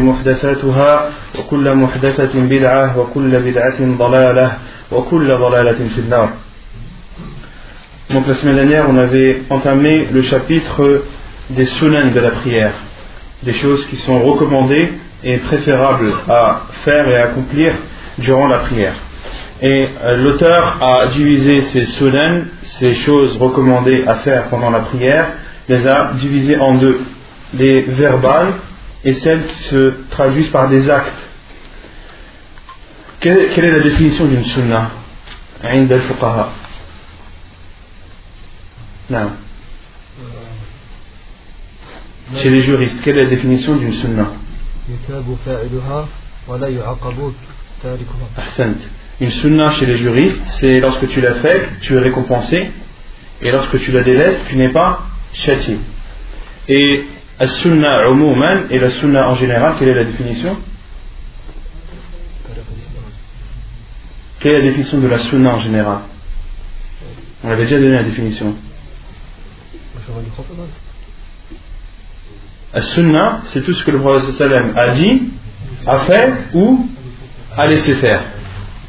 محدثاتها وكل محدثة بدعة وكل بدعة ضلالة وكل ضلالة في النار Donc la semaine dernière, on avait entamé le chapitre des sunan de la prière, des choses qui sont recommandées et préférables à faire et à accomplir durant la prière. Et euh, l'auteur a divisé ces sunan, ces choses recommandées à faire pendant la prière, les a divisées en deux, les verbales et celles qui se traduisent par des actes. Quelle, quelle est la définition d'une sunnah عند الفقهاء نعم Chez les juristes, quelle est la définition d'une sunnah يتاب فاعلها ولا يعاقب تاركها Ahsant. Une sunnah chez les juristes, c'est lorsque tu l'as fait, tu es récompensé, et lorsque tu la délaisses, tu n'es pas châtié. Et As-sunna umuman et la sunna en général, quelle est la définition? Quelle est la définition de la sunna en général? On avait déjà donné la définition. As-sunna, c'est tout ce que le prophète a dit, a fait ou a laissé faire.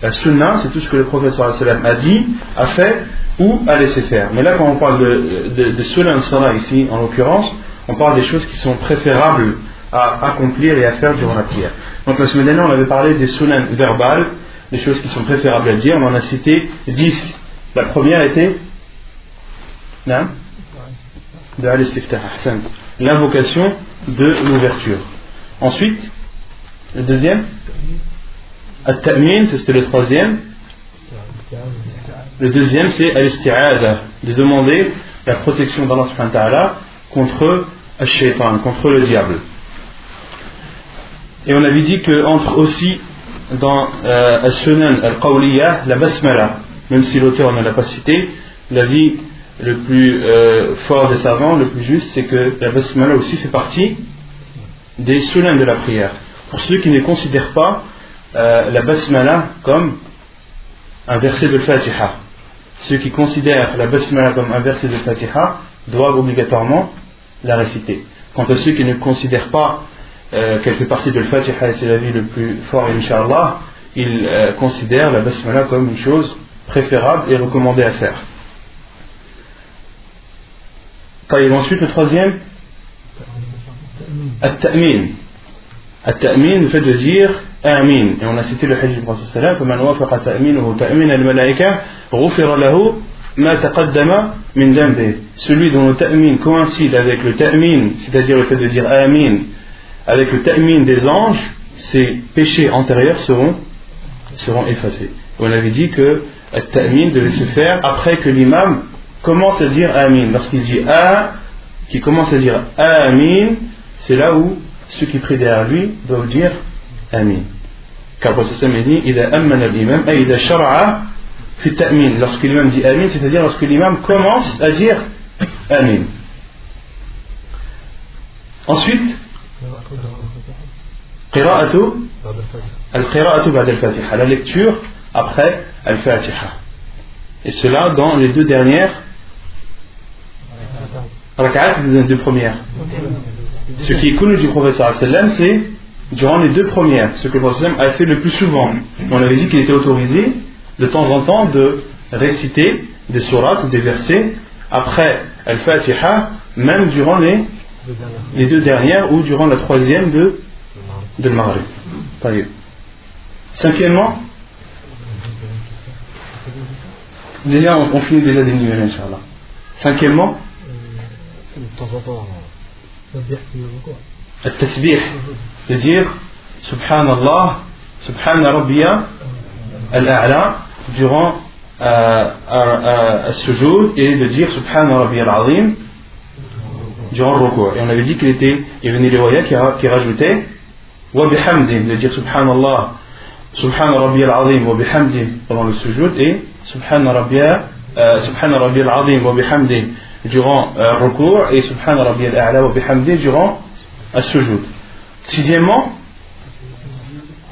La sunna, c'est tout ce que le prophète a dit, a fait ou a laissé faire. Mais là, quand on parle de, de, de ici, en l'occurrence, on parle des choses qui sont préférables à accomplir et à faire durant la prière. Donc la semaine dernière, on avait parlé des sunnah verbales, des choses qui sont préférables à dire. On en a cité 10. La première était ahsan. l'invocation de l'ouverture. Ensuite, le deuxième, c'était le troisième. Le deuxième, c'est al-isti'adha, de demander la protection d'Allah contre al-shaytan, contre le diable. Et on avait dit qu'entre aussi dans euh, al-sunan al-qawliya, la basmala, même si l'auteur ne l'a pas cité, l'avis le plus euh, fort des savants, le plus juste, c'est que la basmala aussi fait partie des sunan de la prière. Pour ceux qui ne considèrent pas euh, la basmala comme un verset de Fatiha, ceux qui considèrent la basmala comme un verset de Fatiha doivent obligatoirement la réciter. Quant à ceux qui ne considèrent pas euh, qu'elle fait partie de Fatiha et c'est l'avis le plus fort, Inch'Allah, ils euh, considèrent la basmala comme une chose préférable et recommandée à faire. طيب ensuite le troisième التأمين التأمين le fait de dire آمين et on a cité le hadith du prophète sallam فمن وافق تأمينه تأمين الملائكة غفر له celui dont le ta'min coïncide avec le ta'min, c'est-à-dire le fait de dire amin, avec le ta'min des anges, ses péchés antérieurs seront, seront effacés. On avait dit que le ta'min devait se faire après que l'imam commence à dire amin. Lorsqu'il dit a, qui commence à dire amin, c'est là où ceux qui prient derrière lui doivent dire amin. Car le dit, il a il a Lorsque l'imam dit amin, c'est-à-dire lorsque l'imam commence à dire amin. Ensuite, qira'atu al-qira'atu al-fatiha, la lecture après al-fatiha. Et cela dans les deux dernières rak'at des deux premières. Ce qui est connu du professeur c'est durant les deux premières, ce que le professeur a fait le plus souvent. On avait dit qu'il était autorisé de temps en temps de réciter des sourates ou des versets après Al-Fatiha, même durant les, deux dernières les deux dernières ou durant la troisième de, de Maghrib. طيب. Cinquièmement, déjà on, on finit déjà d'énumérer, Inch'Allah. Cinquièmement, de temps en temps تسبيح في الركوع التسبيح de dire Subhanallah, Subhana Rabbiya al-A'la durant euh, sujoud euh, et de dire Subhan Rabbi al-Azim durant le recours. Et on avait dit qu'il était, il y avait une qui, qui rajoutait Wa bihamdim, de dire Subhanallah, Subhan Rabbi al-Azim, wa bihamdim pendant le sujoud et Subhan euh, Rabbi al-Azim, wa bihamdim durant le recours et Subhan Rabbi al-A'la, wa bihamdim durant le sujoud. Sixièmement,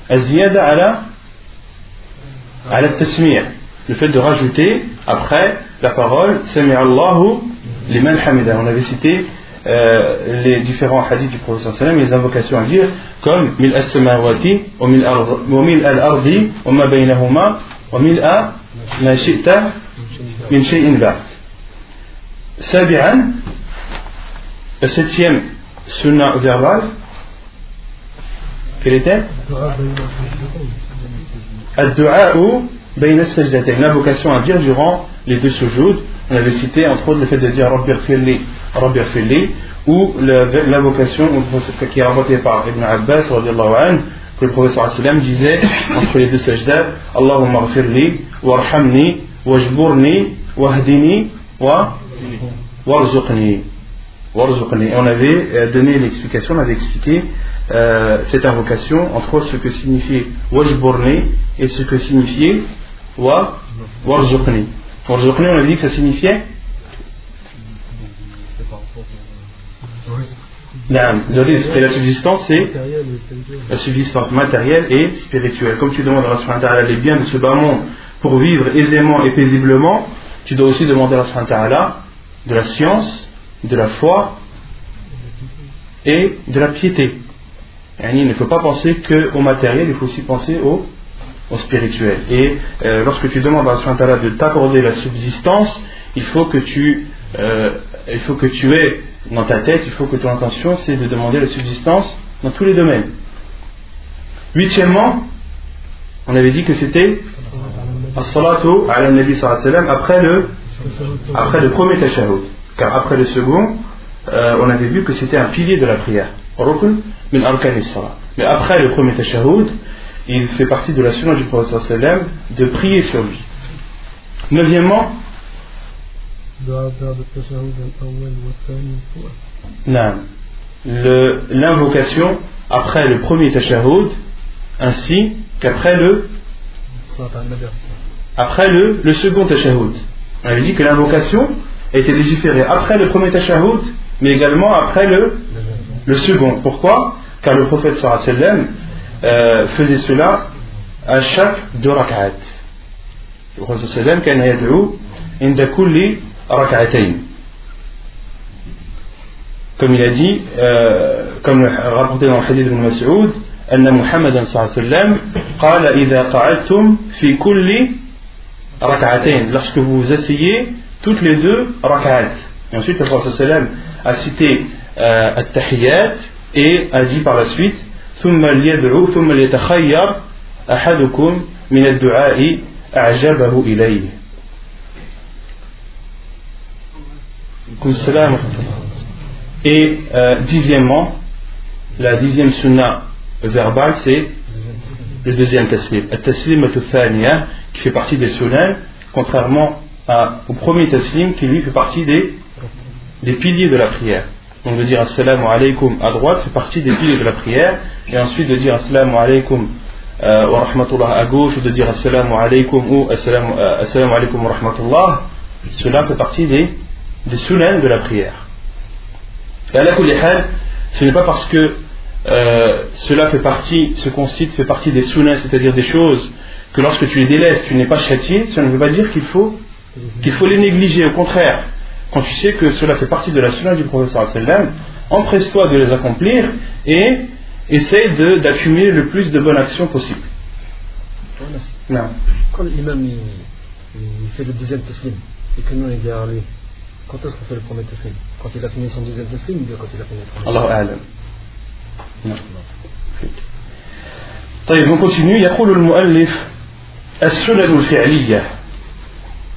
Aziyada ala à la le fait de rajouter après la parole Allahu. On avait cité euh, les différents hadiths du Prophète les invocations à dire comme mil as-samawati al-ardi wa ma baynahuma wa mil a min shay'in ba'd. Sabi'an la septième sunnah verbale quelle était? La vocation à dire durant les deux sujouds, on avait cité entre autres le fait de dire Rabbir Filli, Rabbir Filli, ou l'invocation qui est rapportée par Ibn Abbas, an, que le professeur sallam disait entre les deux sajdas Allahumma ghfirli, warhamni, wajburni, wahdini, wa warzuqni on avait euh, donné l'explication on avait expliqué euh, cette invocation entre ce que signifiait wajburni et ce que signifiait wa warzuqni. Warzuqni on avait dit que ça signifiait le risque la subsistance c'est la subsistance matérielle et spirituelle. Comme tu demandes à ta'ala les biens de ce bas monde pour vivre aisément et paisiblement, tu dois aussi demander à ta'ala de la science, de la foi et de la piété. Yani, il ne faut pas penser qu'au matériel, il faut aussi penser au, au spirituel. Et euh, lorsque tu demandes à Allah subhanahu wa ta'ala de t'accorder la subsistance, il faut que tu, euh, il faut que tu aies dans ta tête, il faut que ton intention c'est de demander la subsistance dans tous les domaines. Huitièmement, on avait dit que c'était après le, après le premier tashahhud. Car après le second, euh, on avait vu que c'était un pilier de la prière. Mais après le premier tashahhud, il fait partie de la sunna du prophète de prier sur lui. Neuvièmement, l'invocation après le premier tashahhud ainsi qu'après le après le, second tashahhud. On avait dit que l'invocation était légiférée après le premier tashahhud, mais également après le, le second. Pourquoi Car le prophète sallallahu alayhi wa sallam euh, faisait cela à chaque deux rak'at. Le prophète sallallahu alayhi wa sallam كان يدعو عند كل ركعتين. comme il a dit, euh, comme le- rapporté dans le hadith de Mas'ud, أن محمدا صلى الله عليه وسلم قال إذا قعدتم في كل ركعتين lorsque vous vous asseyez toutes les deux rak'at et ensuite le prophète صلى الله عليه وسلم a cité euh, التحيات et a dit par la suite ثم ليدعو ثم ليتخير أحدكم من الدعاء أعجبه إليه عليكم السلام ورحمة الله Et euh, dixièmement, la dixième sunna verbale, c'est le deuxième taslim. Le taslim thaniya, qui fait partie des sunnah, contrairement au premier taslim, qui lui fait partie des, des piliers de la prière. Donc de dire assalamu alaikum à droite fait partie des piliers de la prière, et ensuite de dire assalamu alaikum euh, wa rahmatullah à gauche, ou de dire assalamu alaikum ou assalamu, euh, alaikum wa rahmatullah, cela fait partie des, des de la prière. Et à la ce n'est pas parce que euh, cela fait partie, ce qu'on cite fait partie des sunnahs, c'est-à-dire des choses que lorsque tu les délaisses, tu n'es pas châtié, ça ne veut pas dire qu'il faut, qu'il faut les négliger. Au contraire, quand tu sais que cela fait partie de la sunnah du professeur sallam, empresse-toi de les accomplir et essaye de- d'accumuler le plus de bonnes actions possible. أنس Non. quand l'imam il, il fait le deuxième taslim et que nous on est derrière lui quand est-ce qu'on fait le premier taslim quand il a fini son deuxième taslim ou bien quand il a fini le premier Allahu a'lam. Non. طيب on continue يقول المؤلف السنن الفعلية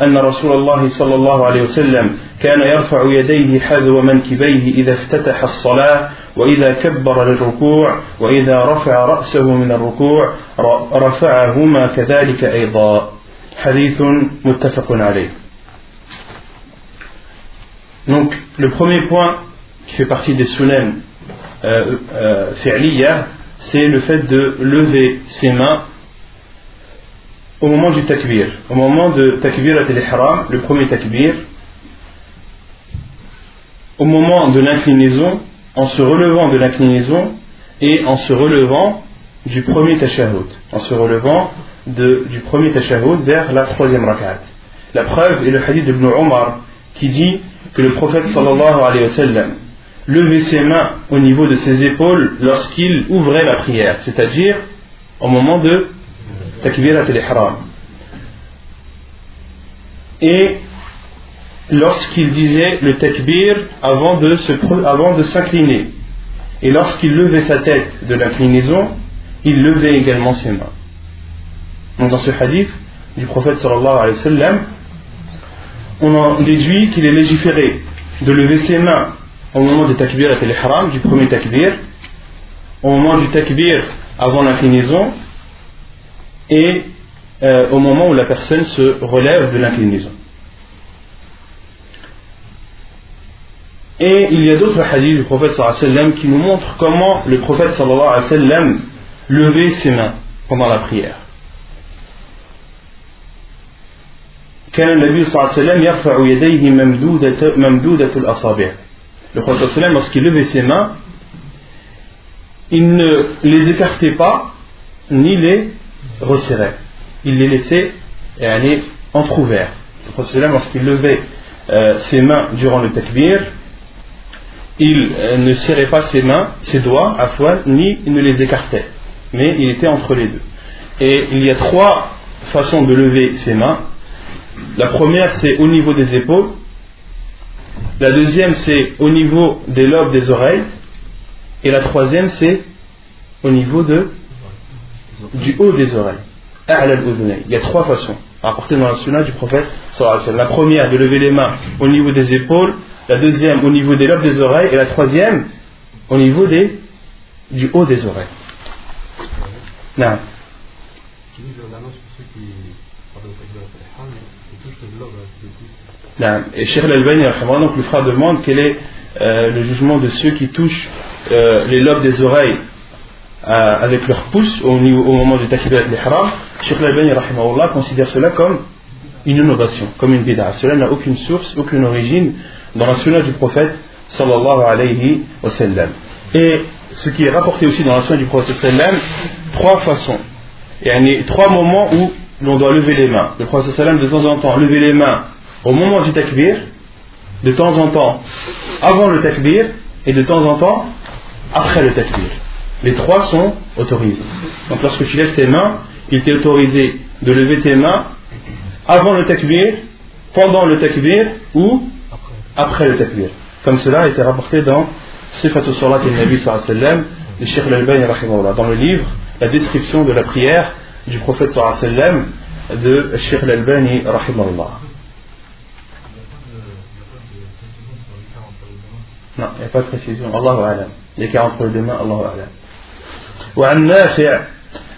أن رسول الله صلى الله عليه وسلم كان يرفع يديه حذو منكبيه إذا افتتح الصلاة وإذا كبر للركوع وإذا رفع رأسه من الركوع رفعهما كذلك أيضا. حديث متفق عليه. Donc, le premier point qui fait partie des sunan euh, euh, c'est le fait de lever ses mains au moment du takbir, au moment de takbir al-ihram, le premier takbir, au moment de l'inclinaison, en se relevant de l'inclinaison et en se relevant du premier tashahhud, en se relevant de, du premier tashahhud vers la troisième rakat. La preuve est le hadith d'Ibn Omar qui dit que le prophète sallallahu alayhi wa sallam levait ses mains au niveau de ses épaules lorsqu'il ouvrait la prière, c'est-à-dire au moment de takbirat al-ihram. Et lorsqu'il disait le takbir avant de, se, avant de s'incliner. Et lorsqu'il levait sa tête de l'inclinaison, il levait également ses mains. Donc dans ce hadith du prophète sallallahu alayhi wa sallam, on en déduit qu'il est légiféré de lever ses mains au moment du takbir al-ihram, du premier takbir, au moment du takbir avant l'inclinaison, et euh, au moment où la personne se relève de l'inclinaison. Et il y a d'autres hadiths du prophète sallam qui nous montrent comment le prophète sallam levait ses mains pendant la prière. كان النبي صلى الله عليه وسلم يرفع يديه ممدودة, ممدودة الأصابع. Le prophète sallam lorsqu'il levait ses mains, il ne les écartait pas ni les resserrait. Il les laissait aller entrouverts. Le prophète lorsqu'il levait euh, ses mains durant le takbir, il euh, ne serrait pas ses mains, ses doigts à poil, ni il ne les écartait, mais il était entre les deux. Et il y a trois façons de lever ses mains. La première, c'est au niveau des épaules. La deuxième, c'est au niveau des lobes des oreilles. Et la troisième, c'est au niveau de, du haut des oreilles. Il y a trois façons rapportées dans la sunna du prophète. La première, de lever les mains au niveau des épaules la deuxième au niveau des lobes des oreilles, et la troisième au niveau des, du haut des oreilles. Non. Et Cheikh Al-Albani, donc le frère demande quel est euh, le jugement de ceux qui touchent euh, les lobes des oreilles euh, avec leur pouce au, niveau, au moment du takbir al-ihram. Cheikh Al-Albani considère cela comme une innovation, comme une bid'a. Cela n'a aucune source, aucune origine dans la sunna du prophète sallallahu alayhi wa sallam. Et ce qui est rapporté aussi dans la sunna du prophète sallam, trois façons. A trois moments où l'on doit lever les mains. Le prophète sallam de temps en temps lever les mains au moment du takbir, de temps en temps avant le takbir et de temps en temps après le takbir. Les trois sont autorisés. Donc lorsque tu lèves tes mains, il t'est autorisé de lever tes mains avant le takbir, pendant le takbir ou après le takbir. Comme cela a été rapporté dans Sifatu Salat al-Nabi sallam de Sheikh al-Albani dans le livre La description de la prière du prophète sallam de Sheikh al-Albani Non, il n'y a pas de précision. Allahu Alam. Les 40 entre les deux mains, Allahu Alam. وعن نافع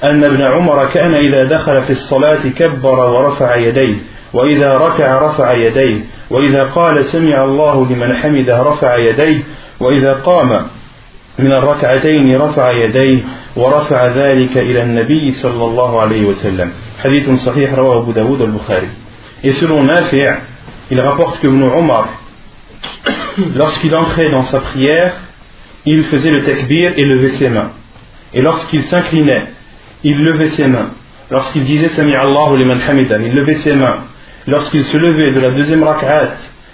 أن ابن عمر كان إذا دخل في الصلاة كبر ورفع يديه وإذا ركع رفع يديه وإذا قال سمع الله لمن حمده رفع يديه وإذا قام من الركعتين رفع يديه ورفع ذلك إلى النبي صلى الله عليه وسلم حديث صحيح رواه أبو داود البخاري Et selon Nafi', il rapporte que Ibn Omar, lorsqu'il entrait dans sa prière, il faisait le takbir et levait ses mains. Et lorsqu'il s'inclinait, il levait ses mains. Lorsqu'il disait Sami Allahu liman hamidan, il levait ses mains. lorsqu'il se levait de la deuxième rak'at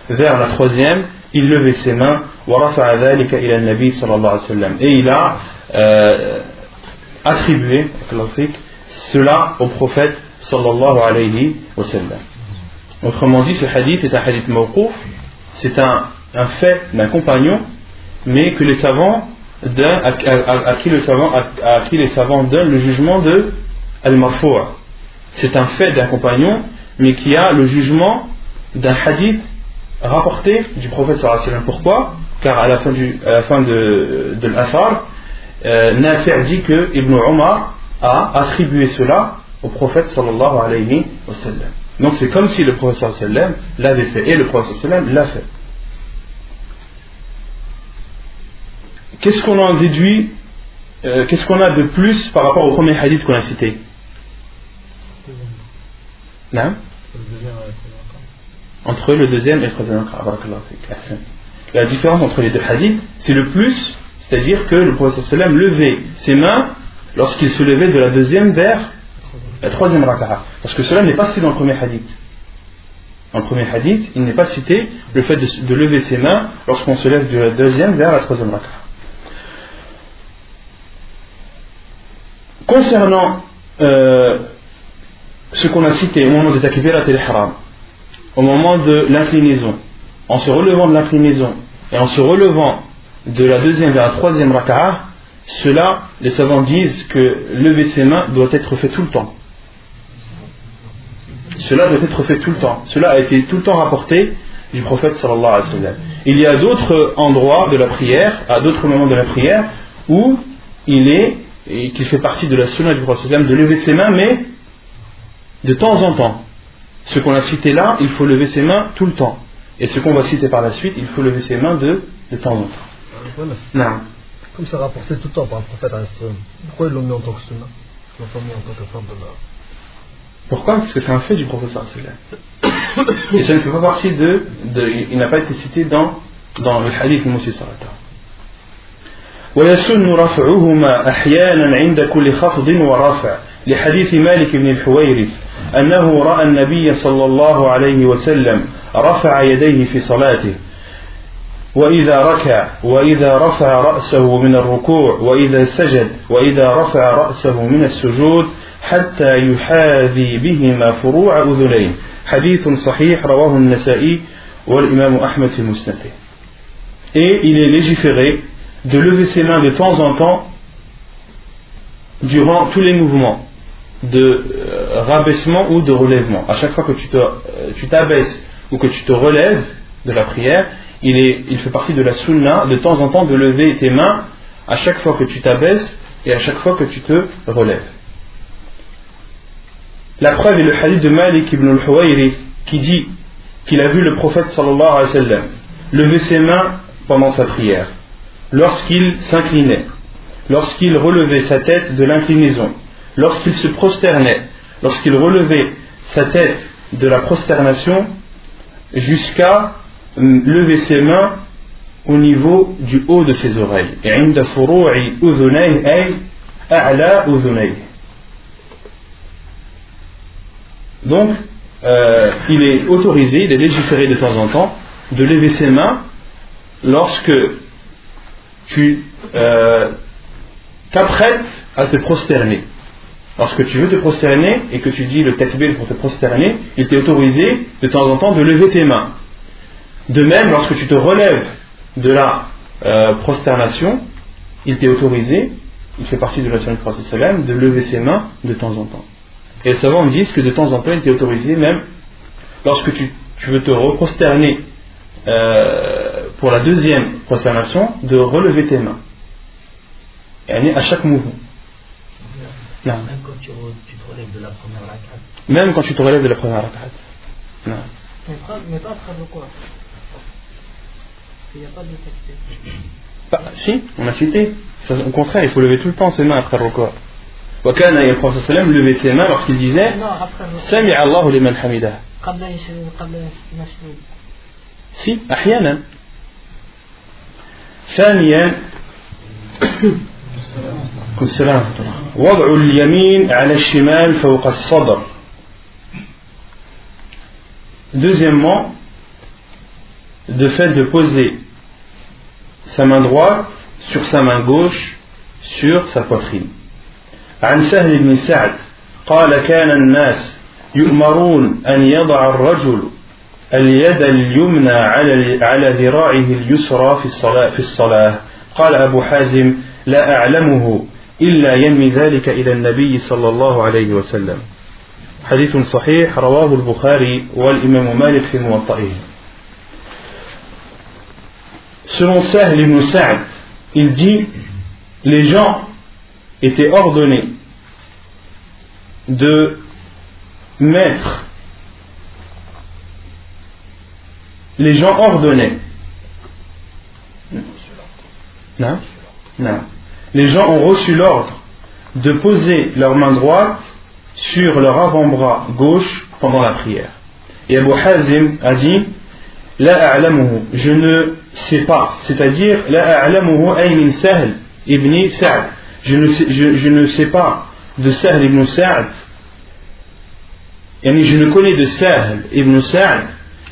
vers la troisième, il levait ses mains et il a euh, attribué cela au prophète sallallahu alayhi wa sallam. Autrement dit, ce hadith est un hadith mawqouf, c'est un, un fait d'un compagnon, mais que les savants à, qui les savants donnent le jugement de al-marfoua. C'est un fait d'un compagnon, mais qui a le jugement d'un hadith rapporté du prophète sallallahu. Pourquoi? Car à la fin, de, de l'Athar, euh, dit que Ibn Omar a attribué cela au prophète sallallahu alayhi wa. Donc c'est comme si le prophète sallallahu l'avait fait et le prophète sallallahu l'a fait. Qu'est-ce qu'on en déduit euh, Qu'est-ce qu'on a de plus par rapport au premier hadith qu'on a cité Non Entre le deuxième et le troisième La différence entre les deux hadiths, c'est le plus, c'est-à-dire que le prophète levait ses mains lorsqu'il se levait de la deuxième vers la troisième raka'a. Parce que cela n'est pas cité dans le premier hadith. Dans le premier hadith, il n'est pas cité le fait de, lever ses mains lorsqu'on se lève de la deuxième vers la troisième raka'a. Concernant euh, ce qu'on a cité au moment de takbirat al-ihram, au moment de l'inclinaison, en se relevant de l'inclinaison et en se relevant de la deuxième vers la troisième raka'a, cela, les savants disent que lever ses mains doit être fait tout le temps. Cela doit être fait tout le temps. Cela a été tout le temps rapporté du prophète sallallahu alayhi wa sallam. Il y a d'autres endroits de la prière, à d'autres moments de la prière, où il est, et qu'il fait partie de la sunna du prophète de lever ses mains, mais de temps en temps. Ce qu'on a cité là, il faut lever ses mains tout le temps. Et ce qu'on va citer par la suite, il faut lever ses mains de, de temps en temps. Non. Comme ça rapporté tout le temps par le prophète pourquoi ils l'ont mis en tant que sunna Ils l'ont pas mis en tant que forme de la... Pourquoi? Parce que c'est un fait du professeur Et ça ne fait pas partie de, de il n'a pas été cité dans, dans le hadith de Moussa Sarata. ويسن رفعهما أحيانا عند كل خفض ورفع لحديث مالك بن الحويرث أنه رأى النبي صلى الله عليه وسلم رفع يديه في صلاته وإذا ركع وإذا رفع رأسه من الركوع وإذا سجد وإذا رفع رأسه من السجود حتى يحاذي بهما فروع أذنين. حديث صحيح رواه النسائي والإمام أحمد في مسنده. Et il est légiféré de lever ses mains de temps en temps durant tous les mouvements de euh, rabaissement ou de relèvement. À chaque fois que euh, tu t'abaisses ou que tu te relèves de la prière, il fait partie de la sunna de temps en temps de lever tes mains à chaque fois que tu t'abaisses et à chaque fois que tu te relèves. La preuve est le hadith de Malik ibn al-Huwayri qui dit qu'il a vu le prophète sallallahu alayhi wa sallam lever ses mains pendant sa prière, lorsqu'il s'inclinait, lorsqu'il relevait sa tête de l'inclinaison, lorsqu'il se prosternait, lorsqu'il relevait sa tête de la prosternation jusqu'à lever ses mains au niveau du haut de ses oreilles. Donc, euh, il est autorisé, il est légiféré de temps en temps de lever ses mains lorsque tu euh, t'apprêtes à te prosterner. Lorsque tu veux te prosterner et que tu dis le takbir pour te prosterner, il t'est autorisé de temps en temps de lever tes mains. De même, lorsque tu te relèves de la euh, prosternation, il t'est autorisé, il fait partie de la sunna du de lever ses mains de temps en temps. Et les savants disent que de temps en temps, il t'est autorisé, même lorsque tu, veux te reprosterner euh, pour la deuxième prosternation, de relever tes mains. Et à chaque mouvement. Même quand tu, te relèves de la première rakat. Même quand tu te relèves de la première rakat. Non. Mais pas, après le quoi Il n'y a pas de bah, Si, on a cité. au contraire, il faut lever tout le temps ses mains après le record. وكان le prophète sallam lever ses mains lorsqu'il disait سمع الله لمن حمده قبل قبل si أحيانا ثانيا وضع اليمين على الشمال فوق الصدر deuxièmement de fait de poser sa main droite sur sa main gauche sur sa poitrine. عن سهل بن سعد قال كان الناس يؤمرون أن يضع الرجل اليد اليمنى على على ذراعه اليسرى في الصلاة في الصلاة. قال أبو حازم لا أعلمه إلا ينمي ذلك إلى النبي صلى الله عليه وسلم. حديث صحيح رواه البخاري والإمام مالك في موطئه. Selon Sahl ibn Sa'd, il dit les gens étaient ordonnés de mettre les gens ordonnaient non, non. les gens ont reçu l'ordre de poser leur main droite sur leur avant-bras gauche pendant la prière. Et Abu Hazim a dit je ne sais pas, c'est-à-dire ibn Sa'd. Je ne sais, je, ne sais pas de Sahl ibn Sa'd. Je ne connais de Sahl ibn Sa'd.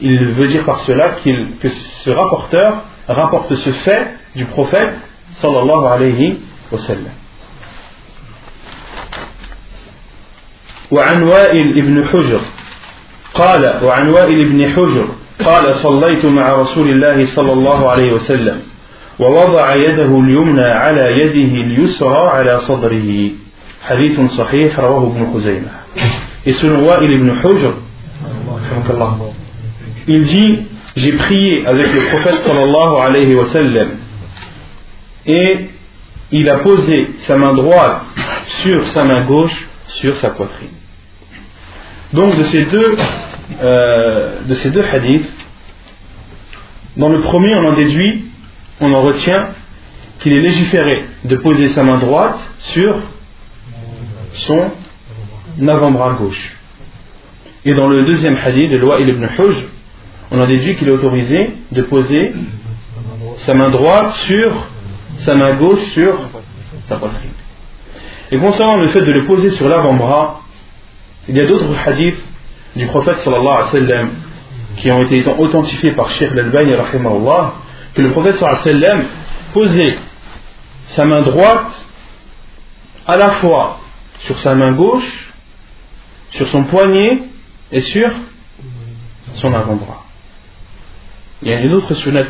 il veut dire par cela qu'il, que ce rapporteur rapporte ce fait du prophète sallallahu alayhi wa sallam. وعن وائل ابن حجر قال وعن وائل ابن حجر قال صليت مع رسول الله صلى الله عليه وسلم ووضع يده اليمنى على يده اليسرى على صدره حديث صحيح رواه ابن خزيمة Et selon Wa'il ibn Hujr, il dit J'ai prié avec le prophète sallallahu alayhi wa sallam et il a posé sa main droite sur sa main gauche sur sa poitrine. Donc de ces deux, euh, de ces deux hadiths, dans le premier on en déduit, on en retient qu'il est légiféré de poser sa main droite sur son avant-bras gauche. Et dans le deuxième hadith de loi ibn Hujj, on en déduit qu'il est autorisé de poser sa main droite sur sa main gauche sur sa poitrine. Et concernant le fait de le poser sur l'avant-bras, il y a d'autres hadiths du prophète sallallahu alayhi wa sallam qui ont été authentifiés par Sheikh al-Albani que le prophète sallallahu alayhi wa sallam posait sa main droite à la fois sur sa main gauche, sur son poignet et sur son avant-bras. Il y a une autre sunnah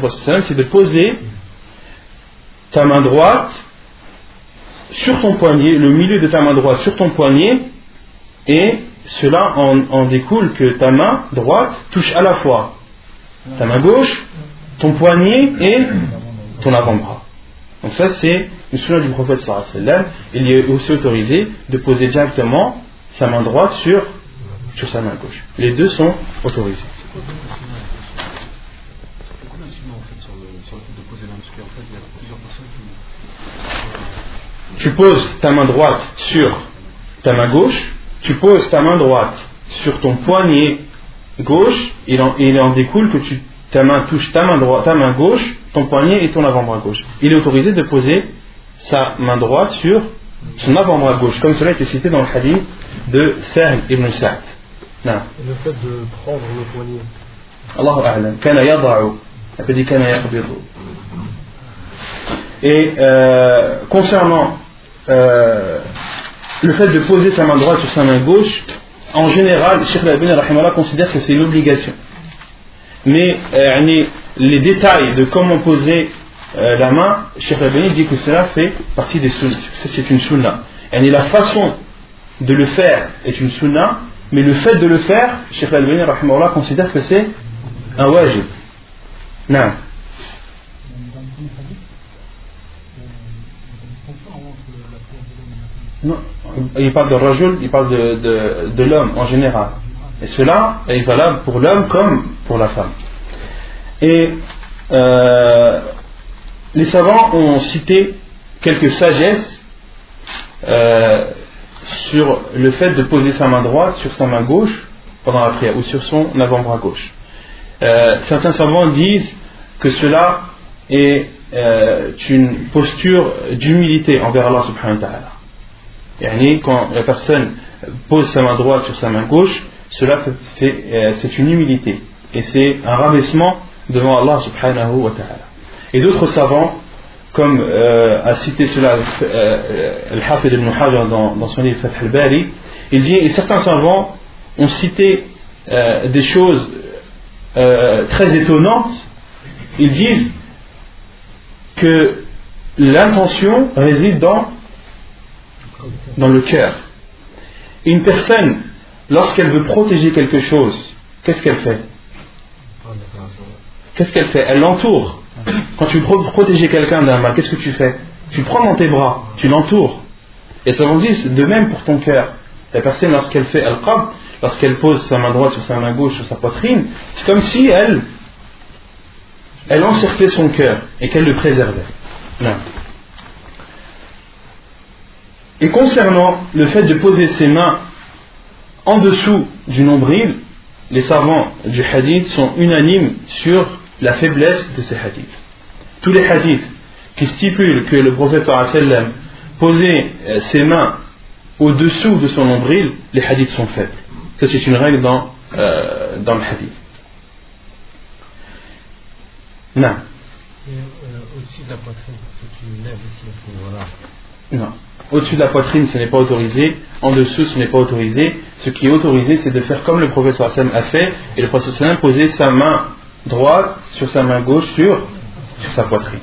c'est de poser ta main droite sur ton poignet, le milieu de ta main droite sur ton poignet, et cela en, découle que ta main droite touche à la fois ta main gauche, ton poignet et ton avant-bras. Donc ça c'est une sunna du prophète sallallahu Il est aussi autorisé de poser directement sa main droite sur, sur sa main gauche. Les deux sont autorisés. Tu poses ta main droite sur ta main gauche, tu poses ta main droite sur ton poignet gauche, il en, il en découle que tu, ta main touche ta main, droite, ta main gauche, ton poignet et ton avant-bras gauche. Il est autorisé de poser sa main droite sur son avant-bras gauche, comme cela a été cité dans le hadith de Sahl ibn Sa'd. Le fait de prendre le poignet. Allahu a'lam. Kana yada'u. Kana Et euh, concernant euh, le fait de poser sa main droite sur sa main gauche, en général, Sheikh Al-Albani considère que c'est une obligation. Mais euh, les détails de comment poser euh, la main, Sheikh Al-Albani dit que cela fait partie des sunnas. C'est une sunna. Et la façon de le faire est une sunna, mais le fait de le faire, Sheikh Al-Albani considère que c'est un wajib. Non. Non, il parle de rajul, il parle de, de, l'homme en général. Et cela est valable pour l'homme comme pour la femme. Et euh, les savants ont cité quelques sagesses euh, sur le fait de poser sa main droite sur sa main gauche pendant la prière ou sur son avant-bras gauche. Euh, certains savants disent que cela est une posture d'humilité envers Allah subhanahu wa ta'ala. Quand la personne pose sa main droite sur sa main gauche, cela fait, c'est une humilité et c'est un rabaissement devant Allah subhanahu wa ta'ala. Et d'autres savants, comme euh, a cité cela euh, Al-Hafid ibn Hajar dans, dans, son livre Fath al-Bari, il dit, et certains savants ont cité euh, des choses euh, très étonnantes, ils disent que l'intention réside dans, dans le cœur. Une personne, lorsqu'elle veut protéger quelque chose, qu'est-ce qu'elle fait? Qu'est-ce qu'elle fait? Elle l'entoure. Quand tu veux protéger quelqu'un d'un mal, qu'est-ce que tu fais? Tu prends dans tes bras, tu l'entoures. Et vous dit de même pour ton cœur. La personne, lorsqu'elle fait al-qab, lorsqu'elle pose sa main droite sur sa main gauche sur sa poitrine, c'est comme si elle, elle encerclait son cœur et qu'elle le préservait. Et concernant le fait de poser ses mains en dessous du nombril, les savants du hadith sont unanimes sur la faiblesse de ces hadiths. Tous les hadiths qui stipulent que le prophète posait euh, ses mains au-dessous de son nombril, les hadiths sont faibles. Ça, c'est une règle dans, euh, dans le hadith. Non. Euh, lève ici, voilà. Non. Au-dessus de la poitrine, ce n'est pas autorisé. En dessous, ce n'est pas autorisé. Ce qui est autorisé, c'est de faire comme le prophète sallam a fait. Et le prophète sallam posait sa main droite sur sa main gauche sur, sur sa poitrine.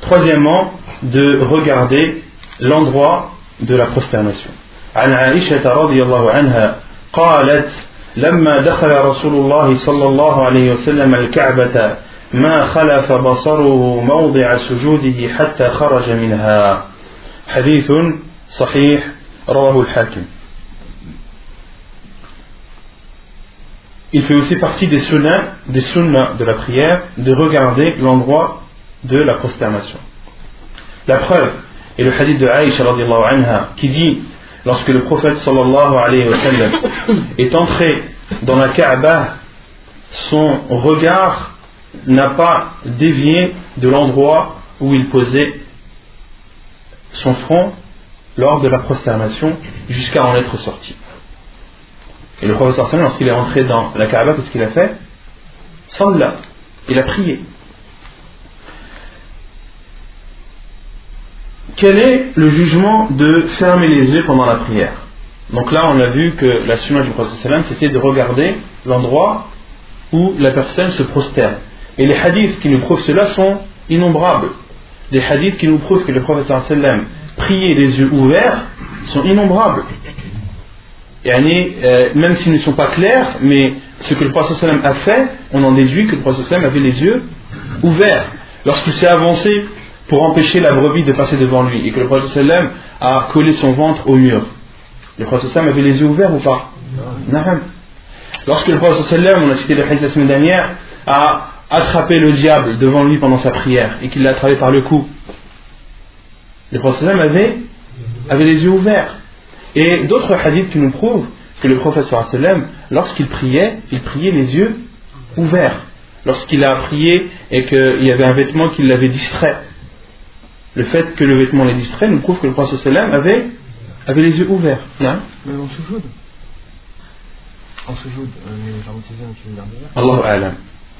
Troisièmement, de regarder l'endroit de la prosternation. عن عائشة رضي الله عنها قالت لما دخل رسول الله صلى الله عليه وسلم الكعبة ما خلف بصره موضع سجوده حتى خرج منها حديث صحيح رواه الحاكم il fait aussi partie des sunnahs, des sunnahs de la prière, de regarder l'endroit de la prosternation. La preuve est le hadith de Aïcha anha qui dit lorsque le prophète sallallahu alayhi wa sallam est entré dans la Kaaba, son regard n'a pas dévié de l'endroit où il posait son front lors de la prosternation jusqu'à en être sorti. Et le professeur Sallam, lorsqu'il est rentré dans la Kaaba, qu'est-ce qu'il a fait? Salla. Il a prié. Quel est le jugement de fermer les yeux pendant la prière? Donc là, on a vu que la sunna du Sallam, c'était de regarder l'endroit où la personne se prosterne. Et les hadiths qui nous prouvent cela sont innombrables. Les hadiths qui nous prouvent que le professeur sallam priait les yeux ouverts sont innombrables. Euh, même s'ils ne sont pas clairs, mais ce que le prophète sallam a fait, on en déduit que le prophète sallam avait les yeux ouverts. Lorsqu'il s'est avancé pour empêcher la brebis de passer devant lui et que le prophète sallam a collé son ventre au mur, le prophète sallam avait les yeux ouverts ou pas? Non. Lorsque le prophète sallam, on a cité le hadith la semaine dernière, a attrapé le diable devant lui pendant sa prière et qu'il l'a attrapé par le cou, le prophète avait, avait les yeux ouverts. Et d'autres hadiths qui nous prouvent que le professeur sallam, lorsqu'il priait, il priait les yeux ouverts. Lorsqu'il a prié et qu'il y avait un vêtement qui l'avait distrait. Le fait que le vêtement l'ait distrait nous prouve que le professeur sallam avait, avait les yeux ouverts. Non? Mais on se joue.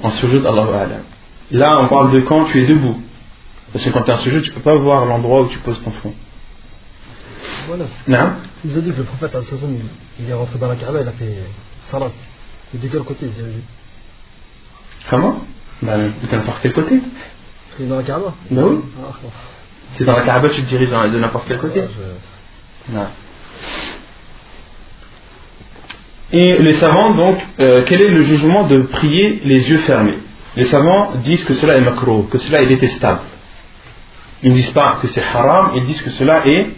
En sujoud, Allahu alam. Là, on parle de quand tu es debout. Parce que quand tu es en sujoud, tu ne peux pas voir l'endroit où tu poses ton front. Voilà. Non Il nous a dit que le prophète, il est rentré dans la Kaaba, il a fait salat. Et de quel côté il Comment? Ben, de n'importe quel côté. Il est dans la Kaaba? Ben oui. Ah, C'est dans la Kaaba, tu te diriges de n'importe quel côté. non. Et les savants, donc, euh, quel est le jugement de prier les yeux fermés? Les savants disent que cela est macro, que cela est détestable. Ils ne disent pas que c'est haram, ils disent que cela est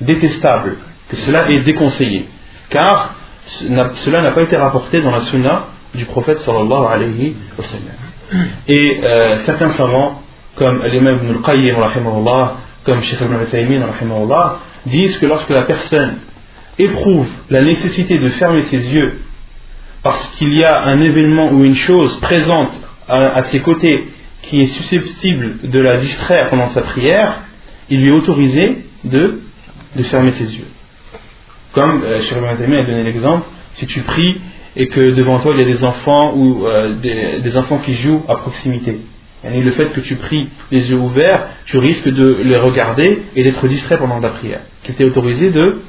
détestable, que cela est déconseillé. Car cela n'a pas été rapporté dans la sunna du prophète sallallahu alayhi wa sallam. Et euh, certains savants, comme l'imam ibn al-Qayyim, comme Sheikh ibn al disent que lorsque la personne éprouve la nécessité de fermer ses yeux parce qu'il y a un événement ou une chose présente à, ses côtés qui est susceptible de la distraire pendant sa prière, il lui est autorisé de, de fermer ses yeux. Comme euh, Cheikh a donné l'exemple, si tu pries et que devant toi il y a des enfants ou euh, des, enfants qui jouent à proximité. Et le fait que tu pries les yeux ouverts, tu risques de les regarder et d'être distrait pendant ta prière. Qu'il t'est autorisé de,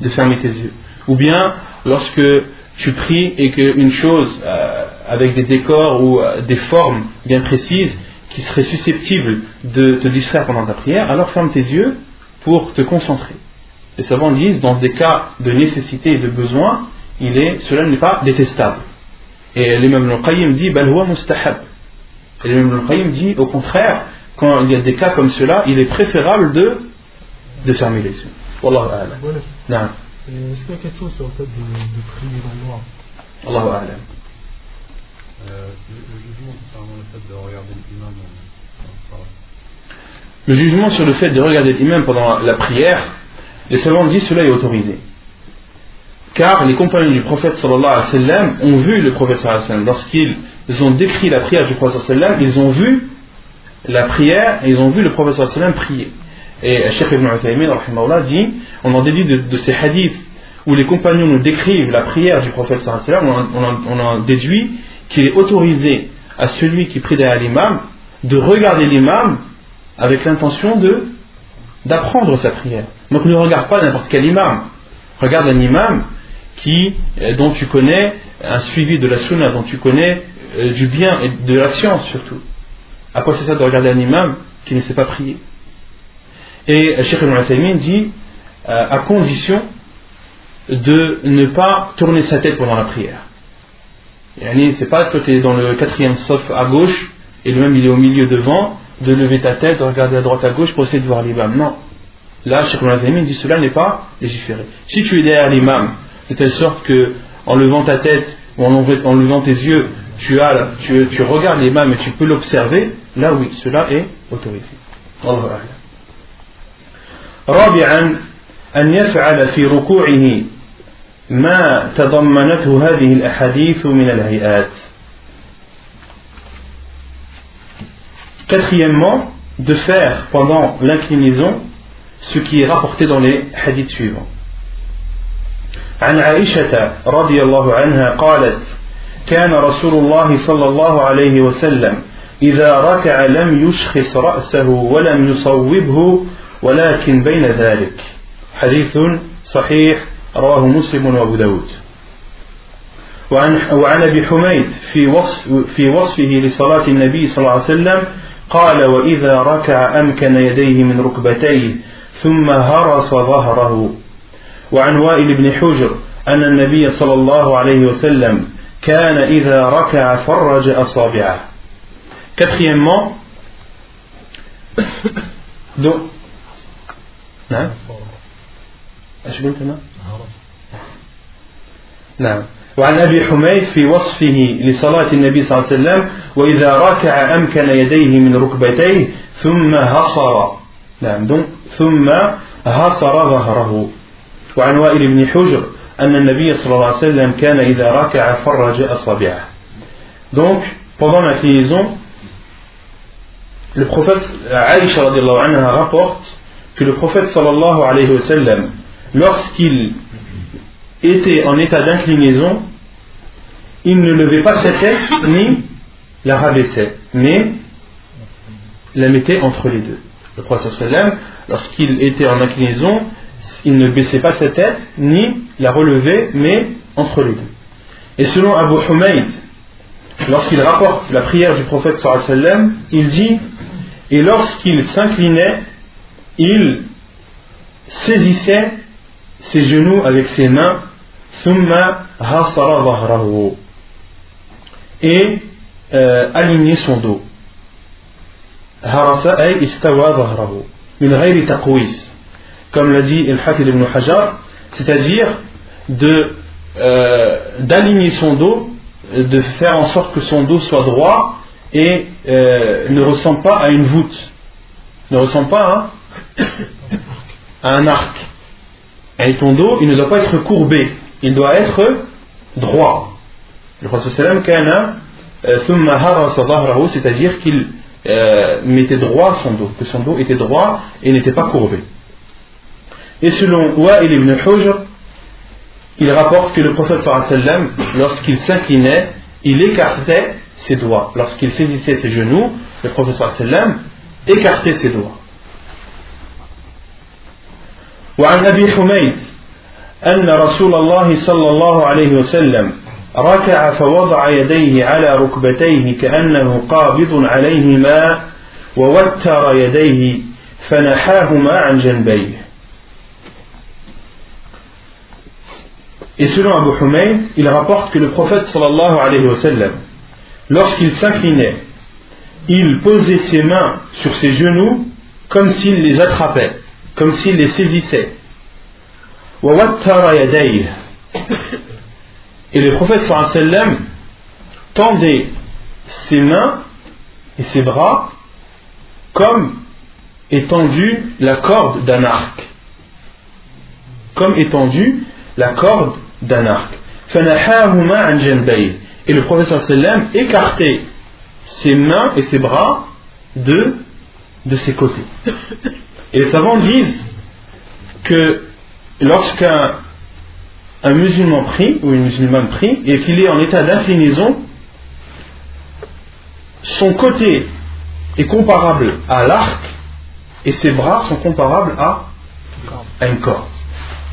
de fermer tes yeux. Ou bien lorsque tu pries et qu'une chose euh, avec des décors ou euh, des formes bien précises qui seraient susceptibles de te distraire pendant ta prière, alors ferme tes yeux pour te concentrer. Les savants disent, dans des cas de nécessité et de besoin, il est, cela n'est pas détestable. Et l'imam al-Qayyim dit, Balwa mustahab. Et l'imam al-Qayyim dit, au contraire, quand il y a des cas comme cela, il est préférable de, de fermer les yeux. Wallahu a'lam. Est-ce qu'il y a quelque chose sur le fait de, de prier dans le noir Allahu a'lam. Euh, le, jugement concernant le fait de regarder l'imam Le jugement sur le fait de regarder l'imam pendant la prière, les savants disent cela est autorisé. Car les compagnons du prophète sallallahu alayhi wa sallam ont vu le prophète sallallahu alayhi wa sallam. Lorsqu'ils ont décrit la prière du prophète sallallahu alayhi wa sallam, ils ont vu la prière et ils ont vu le prophète sallallahu alayhi wa sallam prier. Et Cheikh Ibn Uthaymin dit on en déduit de, ces hadiths où les compagnons nous décrivent la prière du prophète sallallahu on, en, on en déduit qu'il est autorisé à celui qui prie derrière l'imam de regarder l'imam avec l'intention de d'apprendre sa prière. Donc ne regarde pas n'importe quel imam. Regarde un imam qui, euh, dont tu connais un suivi de la sunna, dont tu connais euh, du bien et de la science surtout. À quoi c'est ça de regarder un imam qui ne sait pas prier? Et Cheikh Ibn dit euh, à condition de ne pas tourner sa tête pendant la prière. C'est pas toi tu es dans le quatrième sauf à gauche et le même il est au milieu devant, de lever ta tête, de regarder à droite à gauche pour essayer de voir l'imam. Non. Là, Cheikh Ibn dit cela n'est pas légiféré. Si tu es derrière l'imam, de telle sorte que en levant ta tête ou en levant tes yeux, tu, as, tu, regardes l'imam et tu peux l'observer, là oui, cela est autorisé. رابعا أن يفعل في ركوعه ما تضمنته هذه الأحاديث من الهيئات Quatrièmement, de faire pendant l'inclinaison ce qui est rapporté dans les hadiths suivants. عن عائشة رضي الله عنها قالت كان رسول الله صلى الله عليه وسلم إذا ركع لم يشخص رأسه ولم يصوبه ولكن بين ذلك حديث صحيح رواه مسلم وأبو داود. وعن, وعن أبي حميد في وصف في وصفه لصلاة النبي صلى الله عليه وسلم قال وإذا ركع أمكن يديه من ركبتيه ثم هرس ظهره. وعن وائل بن حجر أن النبي صلى الله عليه وسلم كان إذا ركع فرج أصابعه. Quatrièmement, donc, نعم. إيش قلت أنا؟ نعم. وعن أبي حميد في وصفه لصلاة النبي صلى الله عليه وسلم وإذا ركع أمكن يديه من ركبتيه ثم هصر. نعم ثم هصر ظهره. وعن وائل بن حجر أن النبي صلى الله عليه وسلم كان إذا ركع فرج أصابعه. Donc, pendant l'inclinaison, le prophète Aïcha anha rapporte que le prophète sallallahu alayhi wa sallam, lorsqu'il était en état d'inclinaison, il ne levait pas sa tête ni la rabaissait, mais la mettait entre les deux. Le prophète lorsqu'il était en inclinaison, il ne baissait pas sa tête ni la relevait, mais entre les deux. Et selon Abu Humayd, lorsqu'il rapporte la prière du prophète il dit Et lorsqu'il s'inclinait, il saisissait ses genoux avec ses mains. Et euh, alignait son dos. Comme l'a dit El Hafid ibn Hajar c'est-à-dire euh, d'aligner son dos, de faire en sorte que son dos soit droit et euh, ne ressemble pas à une voûte, ne ressemble pas à, un arc. Et ton dos, il ne doit pas être courbé, il doit être droit. Le prophète euh, c'est-à-dire qu'il mettait droit son dos, que son dos était droit et n'était pas courbé. Et selon Wa'il ibn Hujr, il rapporte que le prophète lorsqu'il s'inclinait, il écartait ses doigts. Lorsqu'il saisissait ses genoux, le prophète écartait ses doigts. وعن أبي حميد أن رسول الله صلى الله عليه وسلم ركع فوضع يديه على ركبتيه كأنه قابض عليهما ووتر يديه فنحاهما عن جنبيه Et selon Abu Humayd, il rapporte que le prophète sallallahu alayhi wa sallam, lorsqu'il s'inclinait, il posait ses mains sur ses genoux comme s'il les attrapait, comme s'il les saisissait. Et le prophète sallam tendait ses mains et ses bras comme étendu la corde d'un arc. Comme étendu la corde d'un arc. Et le professeur sallam écartait ses mains et ses bras de, de ses côtés. Et les savants disent que lorsqu'un un musulman prie ou une musulmane prie et qu'il est en état d'inclinaison, son côté est comparable à l'arc et ses bras sont comparables à, à une corde.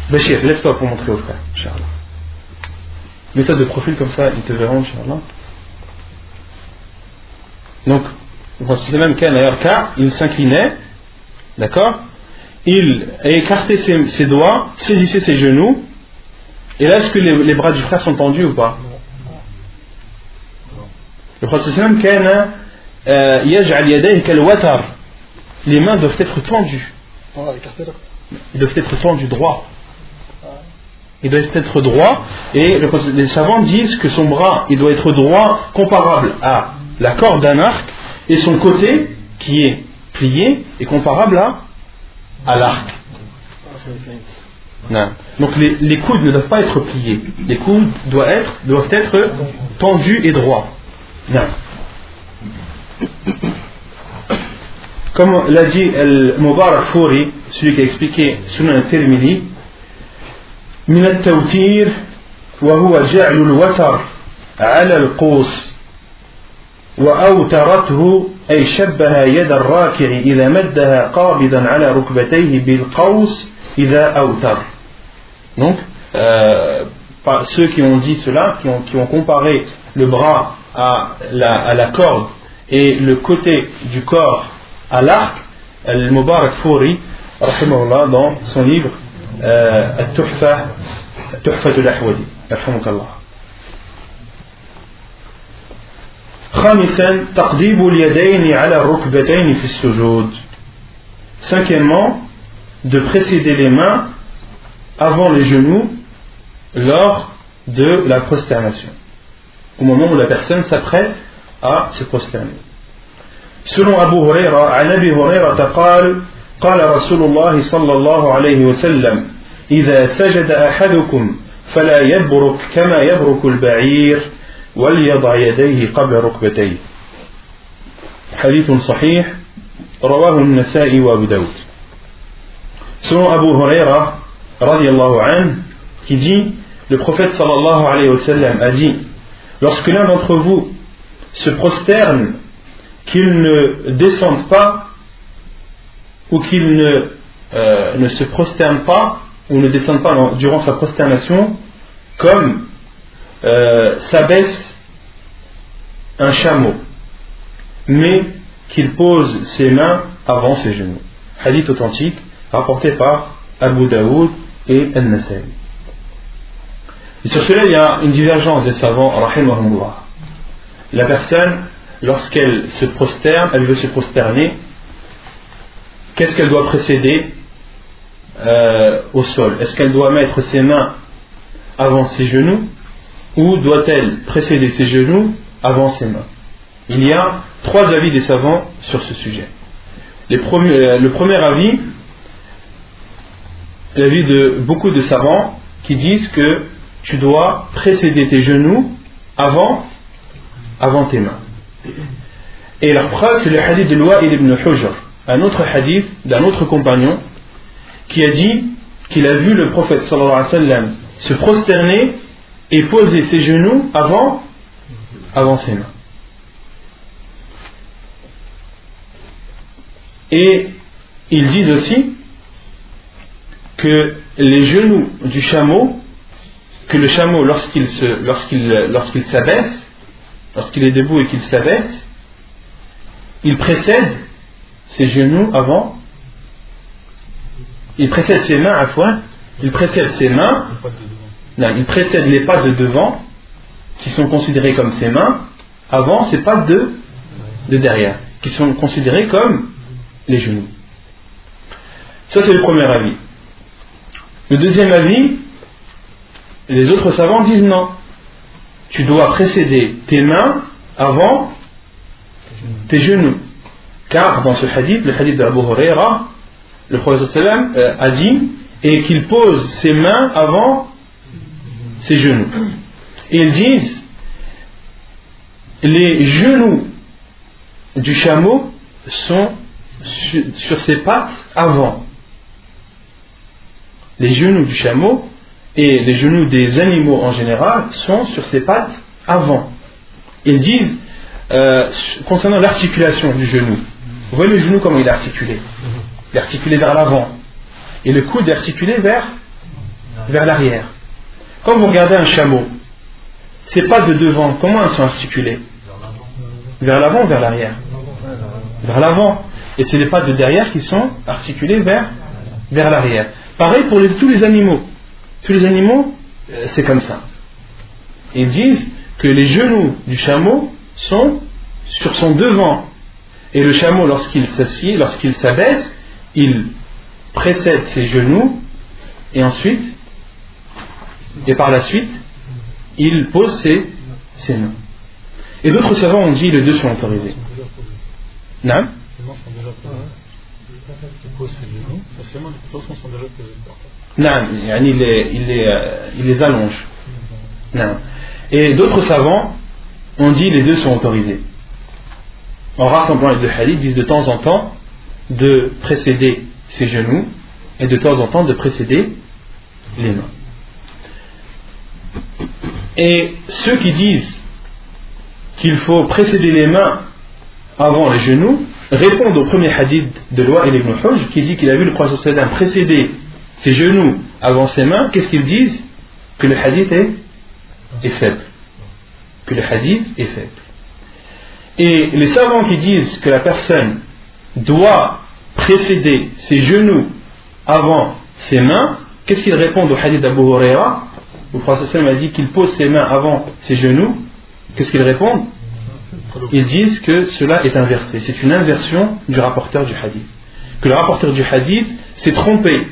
Bachir, lève-toi pour montrer au frère, Inch'Allah. Mets-toi de profil comme ça, ils te verront, Inch'Allah. Donc, voici même qu'un il s'inclinait, D'accord Il écartait ses, ses, doigts, saisissait ses genoux. Et là, est-ce que les, bras du frère sont tendus ou pas Le prophète euh, les mains doivent être tendues. Ah, Ils doivent être tendus droit. Il doit être droit. Et les savants disent que son bras, il doit être droit comparable à la corde d'un arc. Et son côté, qui est plié, est comparable à, à l'arc. Donc les, les, coudes ne doivent pas être pliés, les coudes doivent être, doivent être tendus et droits. Comme l'a dit El Mubarak Fouri, celui qui a expliqué Sunan al-Tirmidhi, من التوتير وهو جعل الوتر على القوس وأوترته أي شبه يد الراكع إذا مدها قابضا على ركبتيه بالقوس إذا أوتر donc euh, ceux qui ont dit cela qui ont, qui ont comparé le bras à la, à la corde et le côté du corps à l'arc Al-Mubarak Fouri dans son livre التحفة تحفة الأحوذي يرحمك خامسا تقديم اليدين على الركبتين في السجود cinquièmement de précéder les mains avant les genoux lors de la prosternation au moment où la personne s'apprête à se prosterner selon Abu Huraira عن أبي هريرة قال قال رسول الله صلى الله عليه وسلم إذا سجد أحدكم فلا يبرك كما يبرك البعير وليضع يديه قبل ركبتيه حديث صحيح رواه النسائي وابو داود selon Abu Huraira radiallahu anhu qui dit le prophète sallallahu alayhi wa sallam a dit lorsque l'un d'entre vous se prosterne qu'il ne descende pas ou qu'il ne, euh, ne se prosterne pas ou ne descende pas durant sa prosternation comme euh, s'abaisse un chameau, mais qu'il pose ses mains avant ses genoux. Hadith authentique rapporté par Abu Daoud et Al-Nasai. Et sur cela, il y a une divergence des savants. La personne, lorsqu'elle se prosterne, elle veut se prosterner, qu'est-ce qu'elle doit précéder euh, au sol? Est-ce qu'elle doit mettre ses mains avant ses genoux ou doit-elle précéder ses genoux avant ses mains Il y a trois avis des savants sur ce sujet. Euh, le premier avis, l'avis de beaucoup de savants qui disent que tu dois précéder tes genoux avant, avant tes mains. Et la preuve, c'est le hadith de Loa ibn Hujr, un autre hadith d'un autre compagnon qui a dit qu'il a vu le prophète sallallahu se prosterner et poser ses genoux avant, avant ses mains. Et ils disent aussi que les genoux du chameau, que le chameau, lorsqu'il s'abaisse, lorsqu'il est debout et qu'il s'abaisse, il précède ses genoux avant, il précède ses mains à fois, il précède ses mains, il précède les pas de devant, qui sont considérés comme ses mains, avant ses pattes de, de derrière, qui sont considérés comme les genoux. Ça, c'est le premier avis. Le deuxième avis, les autres savants disent non. Tu dois précéder tes mains avant tes genoux. Car dans ce hadith, le hadith d'Abu Huraira, le prophète euh, a dit et qu'il pose ses mains avant ses genoux. Ils disent les genoux du chameau sont sur ses pattes avant. Les genoux du chameau et les genoux des animaux en général sont sur ses pattes avant. Ils disent, euh, concernant l'articulation du genou, vous voyez le genou comment il est articulé? Il est articulé vers l'avant. Et le coude est articulé vers, vers l'arrière. Quand vous regardez un chameau, ses pattes de devant, comment elles sont articulées Vers l'avant ou vers l'arrière Vers l'avant. Et c'est les pattes de derrière qui sont articulées vers, vers l'arrière. Pareil pour tous les animaux. Tous les animaux, euh, c'est comme ça. Ils disent que les genoux du chameau sont sur son devant. Et le chameau, lorsqu'il s'assied, lorsqu'il s'abaisse, il précède ses genoux et ensuite, et par la suite, il pose ses, ses mains. Et d'autres savants ont dit les deux sont autorisés. Non non, il les, il les, euh, il les allonge. Non. Et d'autres savants ont dit les deux sont autorisés. En rassemblant les deux hadiths, disent de temps en temps de précéder ses genoux et de temps en temps de précéder les mains. Et ceux qui disent qu'il faut précéder les mains avant les genoux répondent au premier hadith de Loi ibn Hujj qui dit qu'il a vu le prophète précéder ses genoux avant ses mains. Qu'est-ce qu'ils disent? Que le hadith est, est faible. Que le hadith est faible. Et les savants qui disent que la personne doit précéder ses genoux avant ses mains, qu'est-ce qu'ils répondent au hadith d'Abu Huraira? Le prophète a dit qu'il pose ses mains avant ses genoux. Qu'est-ce qu'ils répondent? Ils disent que cela est inversé. C'est une inversion du rapporteur du hadith. Que le rapporteur du hadith s'est trompé.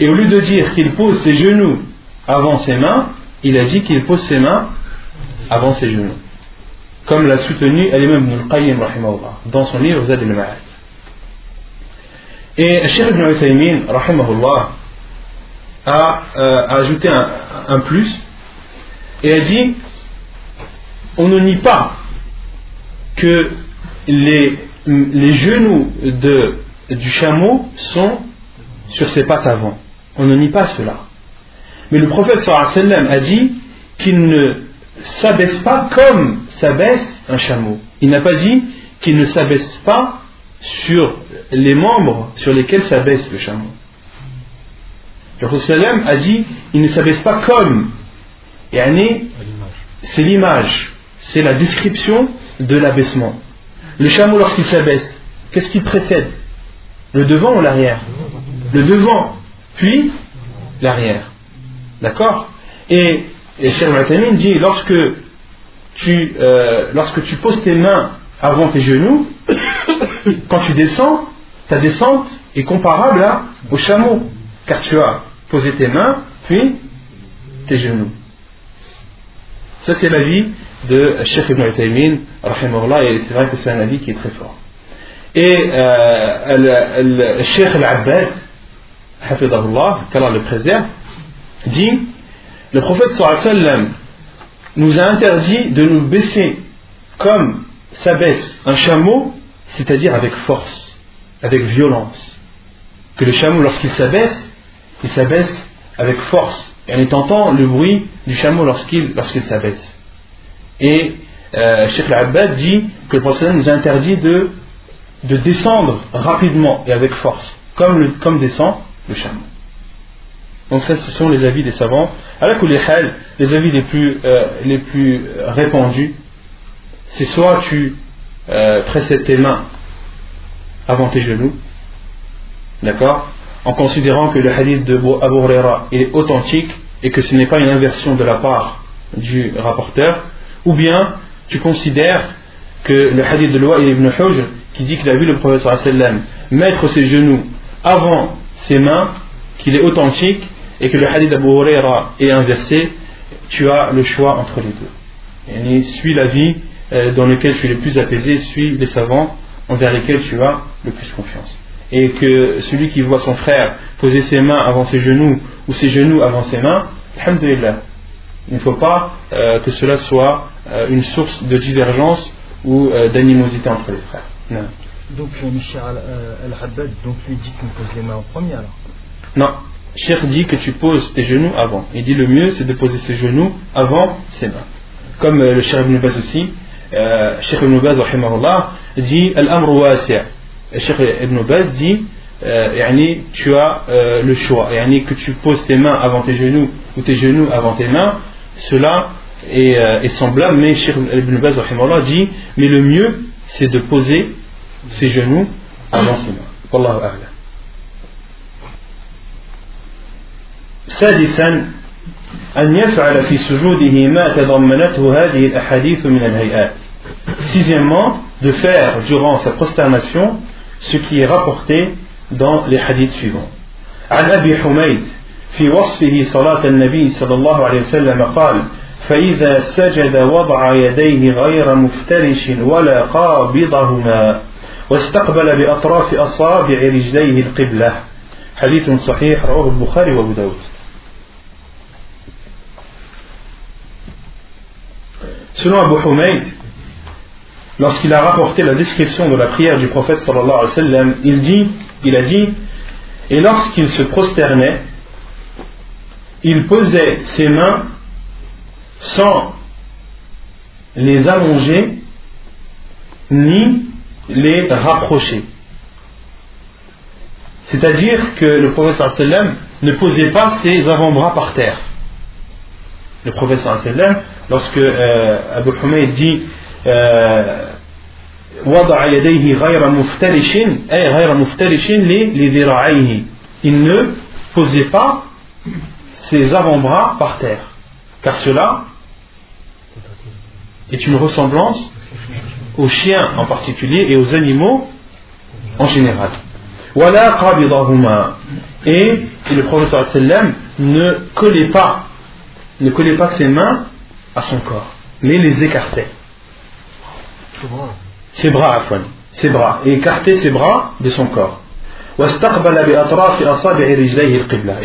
Et au lieu de dire qu'il pose ses genoux avant ses mains, il a dit qu'il pose ses mains avant ses genoux. Comme l'a soutenu Al-Imam ibn al-Qayyim dans son livre Zad al-Ma'ad. Et Cheikh ibn Uthaymin a, euh, ajouté un, plus et a dit on ne nie pas que les, les genoux de, du chameau sont sur ses pattes avant. On ne nie pas cela. Mais le prophète sallam a dit qu'il ne s'abaisse pas comme s'abaisse un chameau. Il n'a pas dit qu'il ne s'abaisse pas sur les membres sur lesquels s'abaisse le chameau. Le prophète a dit il ne s'abaisse pas comme. C'est l'image, c'est la description de l'abaissement. Le chameau, lorsqu'il s'abaisse, qu'est-ce qui précède? Le devant ou l'arrière? Le devant, puis l'arrière. D'accord? Et, et Cheikh dit lorsque tu, euh, lorsque tu poses tes mains avant tes genoux, quand tu descends, ta descente est comparable au chameau, car tu as posé tes mains, puis tes genoux. Ça, c'est l'avis de Sheikh Ibn Uthaymin, et c'est vrai que c'est un avis qui est très fort. Et euh, le Sheikh Al-Abbad, qu'Allah le préserve, dit le prophète sallam nous a interdit de nous baisser comme s'abaisse un chameau, c'est-à-dire avec force, avec violence. Que le chameau, lorsqu'il s'abaisse, il s'abaisse avec force. Et on entend le bruit du chameau lorsqu'il lorsqu'il s'abaisse. Et euh, Sheikh Al-Abbad dit que le prophète nous interdit de, de descendre rapidement et avec force, comme, comme descend le chameau. Donc ça, ce sont les avis des savants. À la les avis les plus, euh, les plus répandus, c'est soit tu euh, précèdes tes mains avant tes genoux, d'accord, en considérant que le hadith de Abu Huraira est authentique et que ce n'est pas une inversion de la part du rapporteur, ou bien tu considères que le hadith de Loa ibn Hujr qui dit qu'il a vu le prophète sallam mettre ses genoux avant ses mains, qu'il est authentique et que le hadith d'Abu Huraira est inversé, tu as le choix entre les deux. Et suis la vie euh, dans lequel tu es le plus apaisé, suis les savants envers lesquels tu as le plus confiance. Et que celui qui voit son frère poser ses mains avant ses genoux ou ses genoux avant ses mains, alhamdulillah, il ne faut pas euh, que cela soit euh, une source de divergence ou d'animosité entre les frères. Non. Donc Michel Al-Haddad donc lui dit qu'on pose les mains en premier alors Non, Cheikh dit que tu poses tes genoux avant. Il dit le mieux c'est de poser ses genoux avant ses mains. Comme le Cheikh Ibn Baz aussi, euh, Cheikh Ibn Baz dit Al-Amr Cheikh Ibn Baz dit euh, tu as euh, le choix yani, que tu poses tes mains avant tes genoux ou tes genoux avant tes mains cela est, euh, est semblable mais Cheikh Ibn Baz dit mais le mieux c'est de poser ses genoux avant ses mains Wallahu a'lam سادسا أن يفعل في سجوده ما تضمنته هذه الأحاديث من الهيئات Sixièmement, de faire durant sa prosternation ce qui est rapporté dans les hadiths suivants. عن أبي حميد في وصفه صلاة النبي صلى الله عليه وسلم قال فإذا سجد وضع يديه غير مفترش ولا قابضهما واستقبل بأطراف أصابع رجليه القبلة حديث صحيح رواه البخاري وأبو داود Selon Abu Humayd, lorsqu'il a rapporté la description de la prière du prophète sallallahu alayhi wa sallam, il, dit, il a dit Et lorsqu'il se prosternait, il posait ses mains sans les allonger ni les rapprocher. C'est-à-dire que le prophète sallam ne posait pas ses avant-bras par terre. Le prophète sallam lorsque euh, Abu Humayd dit euh, il ne posait pas ses avant-bras par terre. Car cela est une ressemblance aux chiens en particulier et aux animaux en général. et, et le professeur ne collait pas ne collait pas ses mains à son corps, mais les écartait. Ses bras, à ses bras, et écartait ses bras de son corps. Et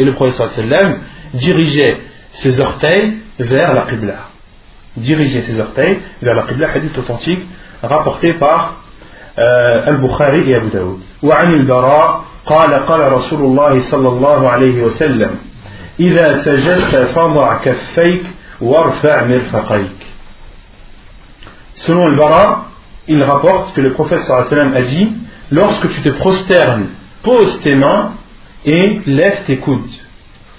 le prophète sallam dirigeait ses orteils vers la Qibla. Dirigeait ses orteils vers la Qibla, hadith authentique rapporté par euh, Al-Bukhari et Abu Daoud. وعن البراء قال قال رسول الله صلى الله عليه وسلم إذا سجدت فضع كفيك Selon le Bara, il rapporte que le prophète sallam a dit Lorsque tu te prosternes, pose tes mains et lève tes coudes.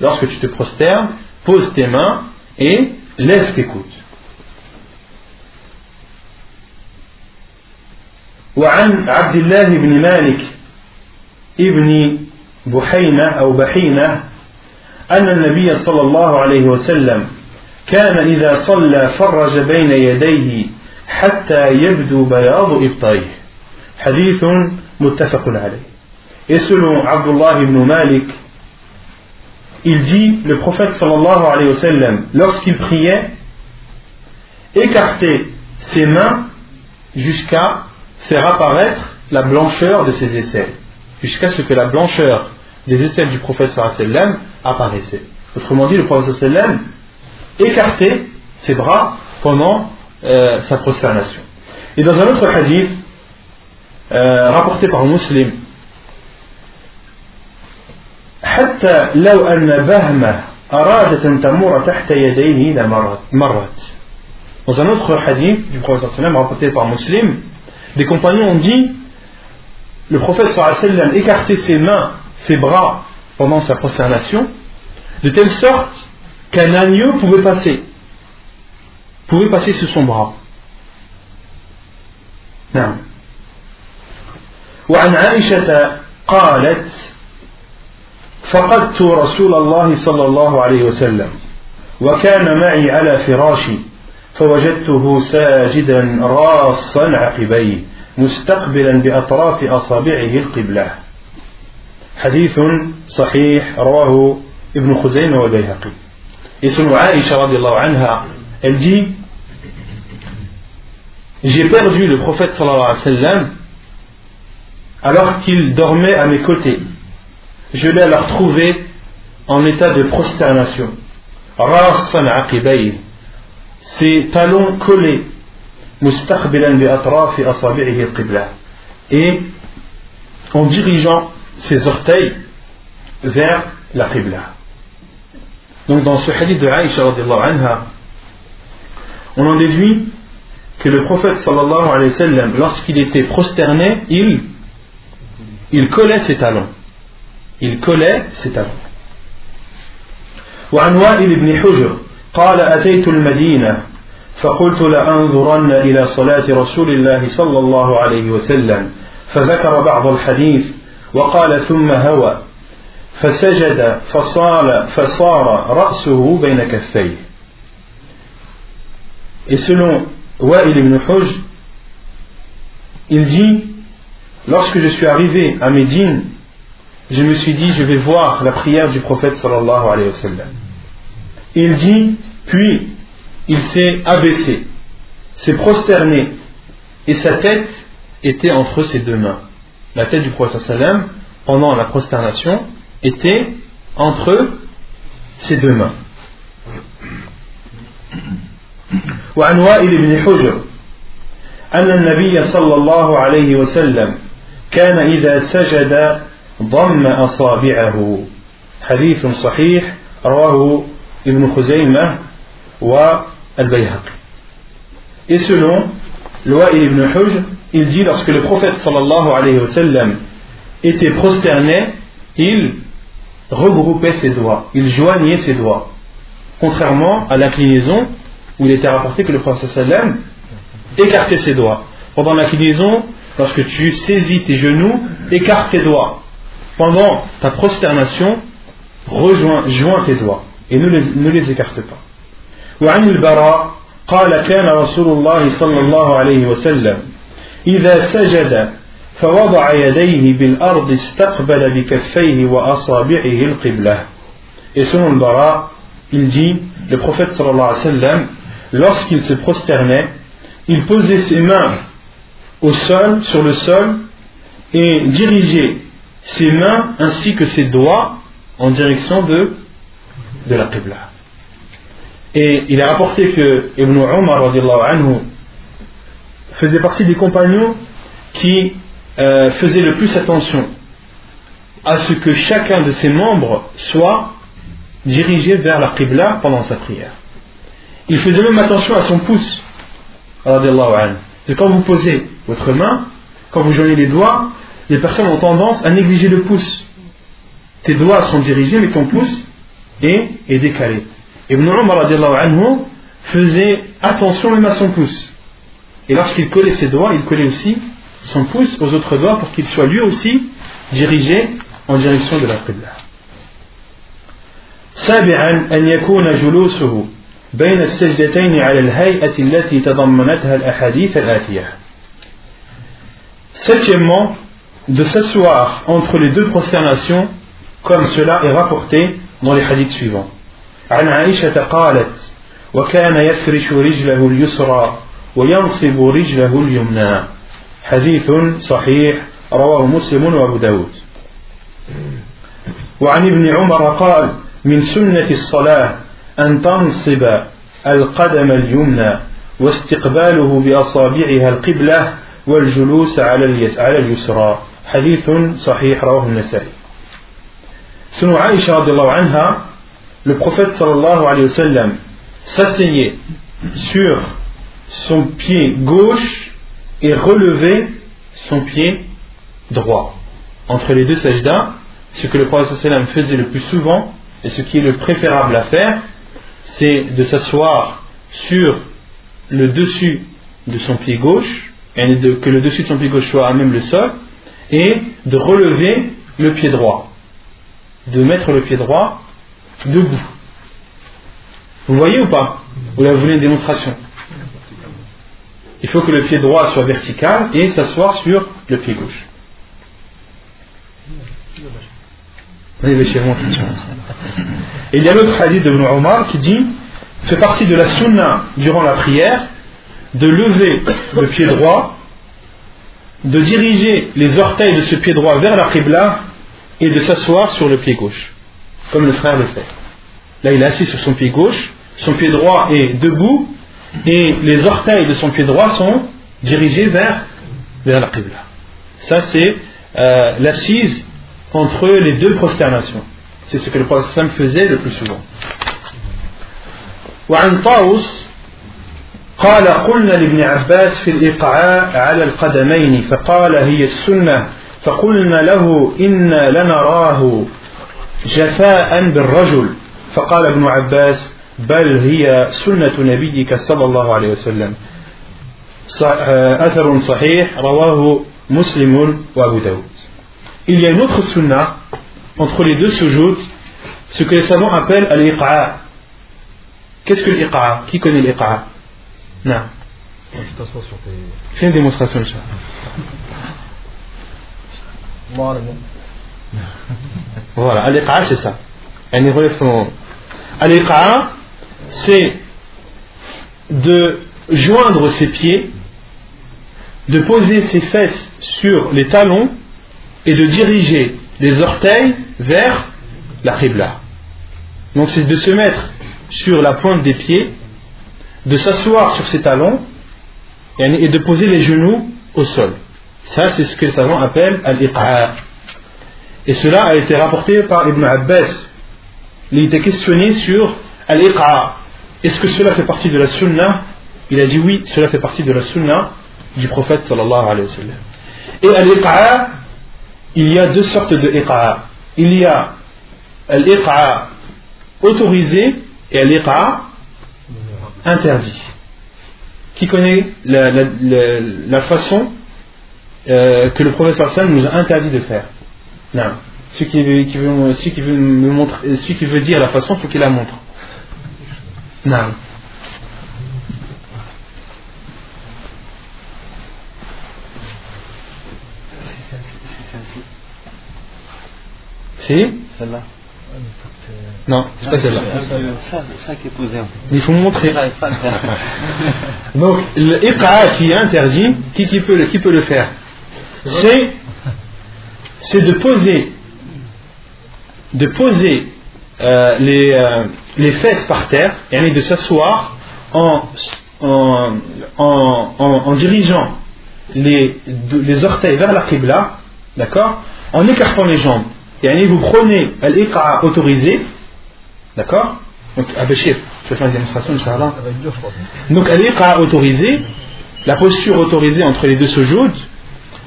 Lorsque tu te prosternes, pose tes mains et lève tes coudes. وعن عبد الله بن مالك ابن بحينة أو بحينة أن النبي صلى الله عليه وسلم كان إذا صلى فرج بين يديه حتى يبدو بياض إبطيه حديث متفق عليه Et selon Abdullah ibn Malik, il dit, le prophète sallallahu alayhi wa sallam, lorsqu'il priait, écarter ses mains jusqu'à faire apparaître la blancheur de ses aisselles, jusqu'à ce que la blancheur des aisselles du prophète sallam apparaissait. Autrement dit, le prophète sallam écartait ses bras pendant euh, sa prosternation. Et dans un autre hadith, euh, rapporté par un musulman, حتى لو أن بهمة أرادت أن تمر تحت يديه لمرت مرت Dans un autre hadith du prophète sallam rapporté par Muslim, des compagnons ont dit le prophète sallam écartait ses mains, ses bras pendant sa prosternation, de telle sorte qu'un agneau pouvait passer, Pouvait passer sous son bras. نعم. وعن عائشة قالت فقدت رسول الله صلى الله عليه وسلم وكان معي على فراشي فوجدته ساجدا راصا عقبيه مستقبلا بأطراف أصابعه القبلة حديث صحيح رواه ابن خزيمة والبيهقي اسم عائشة رضي الله عنها elle dit j'ai perdu le prophète sallallahu alayhi wa alors qu'il dormait à mes côtés. Je l'ai alors trouvé en état de prosternation. Ses talons collés et en dirigeant ses orteils vers la qibla. Donc dans ce hadith de Aïcha anha on en déduit que le prophète sallallahu alayhi wa sallam lorsqu'il était prosterné il il collait ses talons il collait ses talons وعن وائل بن حجر قال أتيت المدينة فقلت لأنظرن إلى صلاة رسول الله صلى الله عليه وسلم فذكر بعض الحديث وقال ثم هوى فسجد فصال فصار رأسه بين كفيه et selon Wa'il ibn Hujj, il dit Lorsque je suis arrivé à Médine, je me suis dit Je vais voir la prière du prophète sallallahu alayhi wa sallam. Il dit Puis il s'est abaissé, s'est prosterné, et sa tête était entre ses deux mains. La tête du prophète sallam, pendant la prosternation, était entre ses deux mains. وعن وائل بن حجر أن النبي صلى الله عليه وسلم كان إذا سجد ضم أصابعه حديث صحيح رواه ابن خزيمة al-Bayhaqi. Et selon Loi ibn Hujr, il dit lorsque le prophète sallallahu alayhi wa sallam était prosterné, il regroupait ses doigts, il joignait ses doigts. Contrairement à l'inclinaison où il était rapporté que le prophète sallam écartait ses doigts. Pendant l'inclinaison, lorsque tu saisis tes genoux, écarte tes doigts. Pendant ta prosternation, rejoins, joins tes doigts et ne les, ne les écarte pas. وعن البراء قال كان رسول الله صلى الله عليه وسلم إذا سجد فوضع يديه بالأرض استقبل بكفيه وأصابعه القبلة Et selon le Bara, il dit, le prophète sallallahu alayhi wa sallam, lorsqu'il se prosternait, il posait ses mains au sol, sur le sol, et dirigeait ses mains ainsi que ses doigts en direction de, la Qibla. Et il est rapporté que Ibn Umar anhu, faisait partie des compagnons qui euh, faisaient le plus attention à ce que chacun de ses membres soit dirigé vers la Qibla pendant sa prière. Il faisait même attention à son pouce. quand vous posez votre main, quand vous joignez les doigts, les personnes ont tendance à négliger le pouce. Tes doigts sont dirigés, mais ton pouce est, est décalé. Ibn Umar anhu, faisait attention même à son pouce. Et lorsqu'il collait ses doigts, il collait aussi son pouce aux autres doigts pour qu'il soit lui aussi dirigé en direction de la Qibla. بين السجدتين على الهيئة التي تضمنتها الأحاديث الآتية. Septièmement, de s'asseoir entre les deux prosternations comme cela est rapporté dans les hadiths suivants. عن عائشة قالت وكان يفرش رجله اليسرى وينصب رجله اليمنى حديث صحيح رواه مسلم وأبو داود وعن ابن عمر قال من سنة الصلاة أن تنصب القدم اليمنى واستقباله بأصابعها القبلة والجلوس على على اليسرى حديث صحيح رواه النسائي Selon Aïcha anha, le prophète sallallahu alayhi wa sallam s'asseyait sur son pied gauche et relevait son pied droit. Entre les deux sajdas, ce que le prophète sallallahu alayhi wa sallam faisait le plus souvent et ce qui est le préférable à faire, c'est de s'asseoir sur le dessus de son pied gauche, et que le dessus de son pied gauche soit à même le sol, et de relever le pied droit. De mettre le pied droit debout. Vous voyez ou pas? Vous voulez une démonstration? Il faut que le pied droit soit vertical et s'asseoir sur le pied gauche. Et il y a l'autre hadith de Ibn Omar qui dit fait partie de la sunna durant la prière de lever le pied droit, de diriger les orteils de ce pied droit vers la qibla et de s'asseoir sur le pied gauche, comme le frère le fait. Là, il est assis sur son pied gauche, son pied droit est debout et les orteils de son pied droit sont dirigés vers, vers la qibla. Ça, c'est euh, l'assise entre les deux prosternations. C'est ce que le prophète faisait le plus souvent. وعن طاووس قال قلنا لابن عباس في الإقعاء على القدمين فقال هي السنة فقلنا له إنا لنراه جفاء بالرجل فقال ابن عباس بل هي سنة نبيك صلى الله عليه وسلم أثر صحيح رواه مسلم وأبو داود il y a une autre sunna entre les deux sujouds, ce que les savants appellent al-iqa'a. Qu'est-ce que l'iqa'a Qui connaît l'iqa'a Non. Fais une démonstration, de ça. Voilà, al-iqa'a c'est ça. Al-iqa'a, c'est de joindre ses pieds, de poser ses fesses sur les talons et de diriger les orteils vers la qibla. Donc c'est de se mettre sur la pointe des pieds, de s'asseoir sur ses talons et de poser les genoux au sol. Ça, c'est ce que les savants appellent al-iq'a. Et cela a été rapporté par Ibn Abbas. Il était questionné sur al-iq'a. Est-ce que cela fait partie de la sunna? Il a dit oui, cela fait partie de la sunna du prophète sallallahu alayhi wa sallam. Et al-iq'a, il y a deux sortes de iqa'a. Il y a l'iqa autorisé et l'iqa interdit. Qui connaît la, façon euh, que le professeur Sam nous a interdit de faire? Non. Celui qui veut, qui veut me montrer, celui qui veut dire la façon, il faut qu'il la montre. Non. Si Celle-là. Non, c'est pas celle-là. Ça, qui est posé. Il faut montrer. Donc, l'iqa qui est interdit, qui, qui, peut, qui peut le faire C'est c'est de poser de poser euh, les, euh, les fesses par terre et de s'asseoir en, en, en, en, dirigeant les, les orteils vers la qibla, d'accord En écartant les jambes vous prenez l'iqa autorisé, d'accord Donc, Abeshir, je vais faire une démonstration, Inch'Allah. Donc, l'iqa autorisé, la posture autorisée entre les deux sujouds,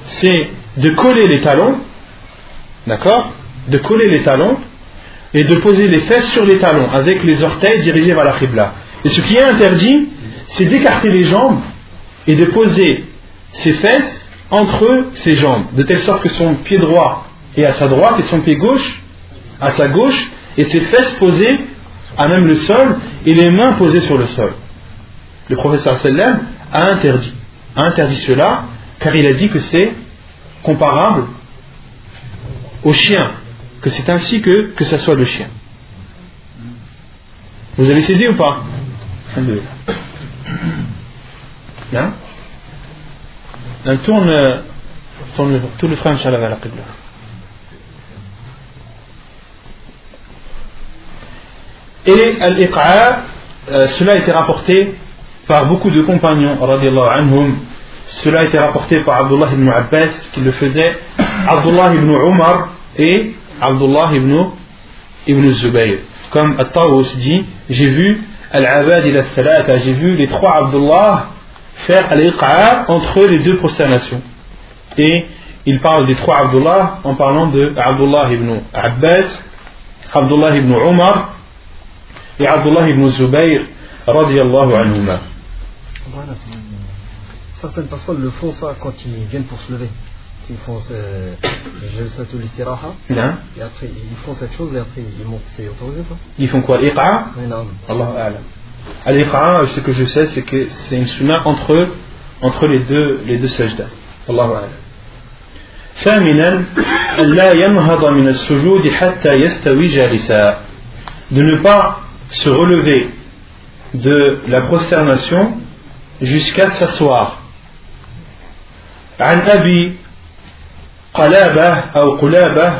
c'est de coller les talons, d'accord De coller les talons et de poser les fesses sur les talons avec les orteils dirigés vers la qibla. Et ce qui est interdit, c'est d'écarter les jambes et de poser ses fesses entre ses jambes, de telle sorte que son pied droit et à sa droite et son pied gauche à sa gauche et ses fesses posées à même le sol et les mains posées sur le sol. Le professeur sallam a interdit, a interdit cela car il a dit que c'est comparable au chien, que c'est ainsi que, que ça soit le chien. Vous avez saisi ou pas? Hein? Tourne, tourne tout le frein, Inch'Allah, vers la Qibla. Et al-iqa, euh, cela a été rapporté par beaucoup de compagnons, anhum. Cela a été rapporté par Abdullah ibn Abbas qui le faisait, Abdullah ibn Umar et Abdullah ibn, ibn Zubayr. Comme At-Tawus dit, j'ai vu Al-Abad il a j'ai vu les trois Abdullah faire al-iqa entre les deux prosternations. Et il parle des trois Abdullah en parlant de Abdullah ibn Abbas, Abdullah ibn Umar et Abdullah ibn Zubayr radiallahu anhuma. Voilà, certaines personnes le font ça quand ils viennent pour se lever. Ils font euh, l'istiraha et après ils font cette chose et après ils montent. C'est autorisé ça Ils font quoi Iqa Allah A'lam. Al-Iqa, ce que je sais, c'est que c'est une sunna entre, entre les deux, les deux sajdas. Allahu A'lam. ثامنا لا ينهض من السجود حتى يستوي جالسا de ne pas se relever de la prosternation jusqu'à s'asseoir. عن أبي قلابة أو قلابة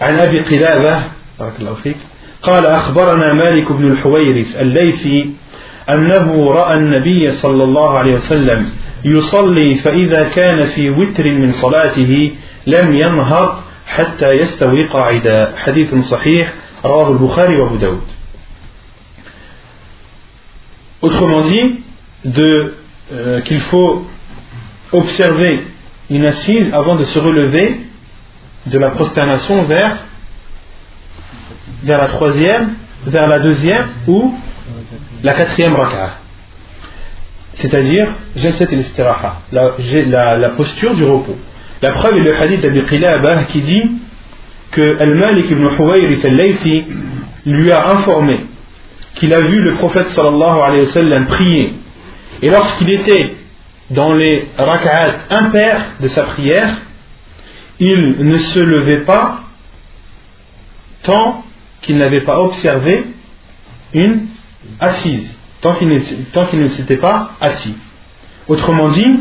عن أبي قلابة بارك الله فيك قال أخبرنا مالك بن الحويرث الليثي أنه رأى النبي صلى الله عليه وسلم يصلي فإذا كان في وتر من صلاته لم ينهض حتى يستوي قاعدا حديث صحيح Rawah al-Bukhari wa Daoud. Autrement dit, euh, qu'il faut observer une assise avant de se relever de la prosternation vers, vers la troisième, vers la deuxième ou la quatrième raka'a. C'est-à-dire, jalsat al la, la, la posture du repos. La preuve est le hadith d'Abi Qilabah qui dit que Al-Malik ibn Huwayris al-Laythi lui a informé qu'il a vu le prophète sallallahu alayhi wa sallam prier. Et lorsqu'il était dans les raka'at impairs de sa prière, il ne se levait pas tant qu'il n'avait pas observé une assise, tant qu'il ne, s'était pas assis. Autrement dit,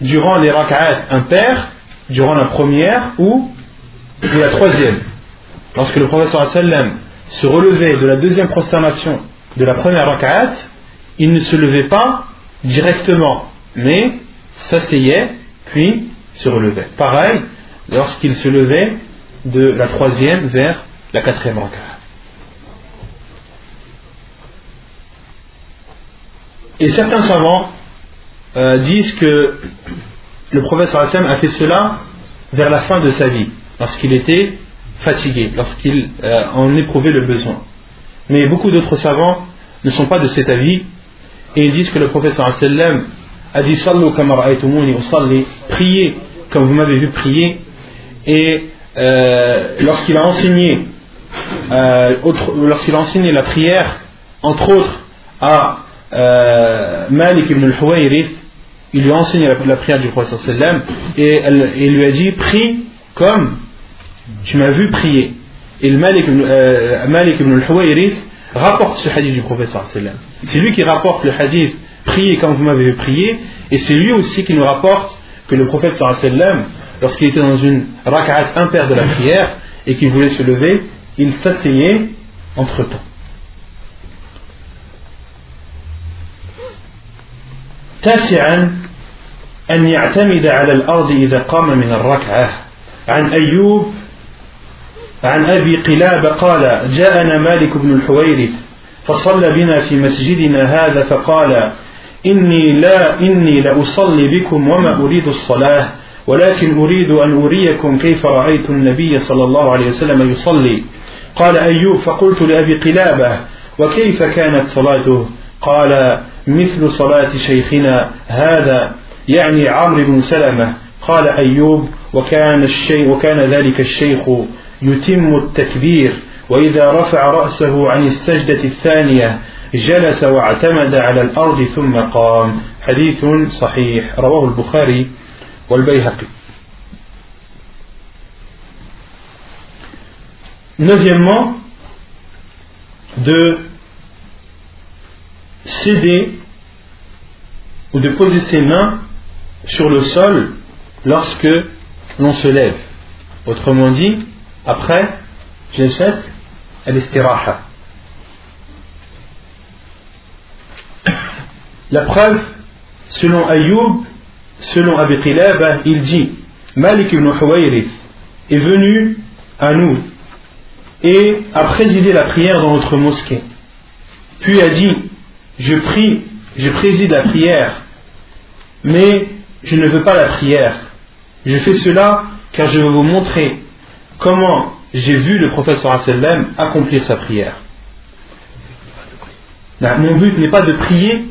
durant les raka'at impairs, durant la première ou, la troisième, lorsque le professeur sallam se relevait de la deuxième prosternation de la première raka'at, il ne se levait pas directement, mais s'asseyait, puis se relevait. Pareil, lorsqu'il se levait de la troisième vers la quatrième raka'at. Et certains savants euh, disent que le prophète a fait cela vers la fin de sa vie, lorsqu'il était fatigué, lorsqu'il euh, en éprouvait le besoin. Mais beaucoup d'autres savants ne sont pas de cet avis et ils disent que le sallam a dit Sallu priez comme vous m'avez vu prier et euh, lorsqu'il a enseigné euh, lorsqu'il a la prière entre autres à Malik ibn al-Huwayrith il lui a enseigné la, prière du prophète sallam et il lui a dit prie comme tu m'as vu prier. Et le Malik, euh, Malik ibn al-Huwayrith rapporte ce hadith du professeur C'est lui qui rapporte le hadith priez quand vous m'avez prié et c'est lui aussi qui nous rapporte que le prophète sallam lorsqu'il était dans une rak'at impaire de la prière et qu'il voulait se lever il s'asseyait entre temps تاسعا أن يعتمد على الأرض إذا قام من الركعة عن أيوب عن أبي قلاب قال جاءنا مالك بن الحويرث فصلى بنا في مسجدنا هذا فقال إني لا إني لأصلي بكم وما أريد الصلاة ولكن أريد أن أريكم كيف رأيت النبي صلى الله عليه وسلم يصلي. قال أيوب فقلت لأبي قلابة وكيف كانت صلاته؟ قال مثل صلاة شيخنا هذا يعني عمرو بن سلمة. قال أيوب. وكان الشيء وكان ذلك الشيخ يتم التكبير وإذا رفع رأسه عن السجدة الثانية جلس واعتمد على الأرض ثم قام. حديث صحيح. رواه البخاري والبيهقي. Neuvièmement, de céder ou de poser ses mains sur le sol lorsque l'on se lève. Autrement dit, après, jalsat al-istiraha. La preuve, selon Ayoub, selon Abi Qilaba, il dit Malik ibn Huwayrith est venu à nous et a présidé la prière dans notre mosquée. Puis a dit Je prie, je préside la prière, mais je ne veux pas la prière. Je fais cela car je veux vous montrer comment j'ai vu le professeur sallam accomplir sa prière. Mon but n'est pas de prier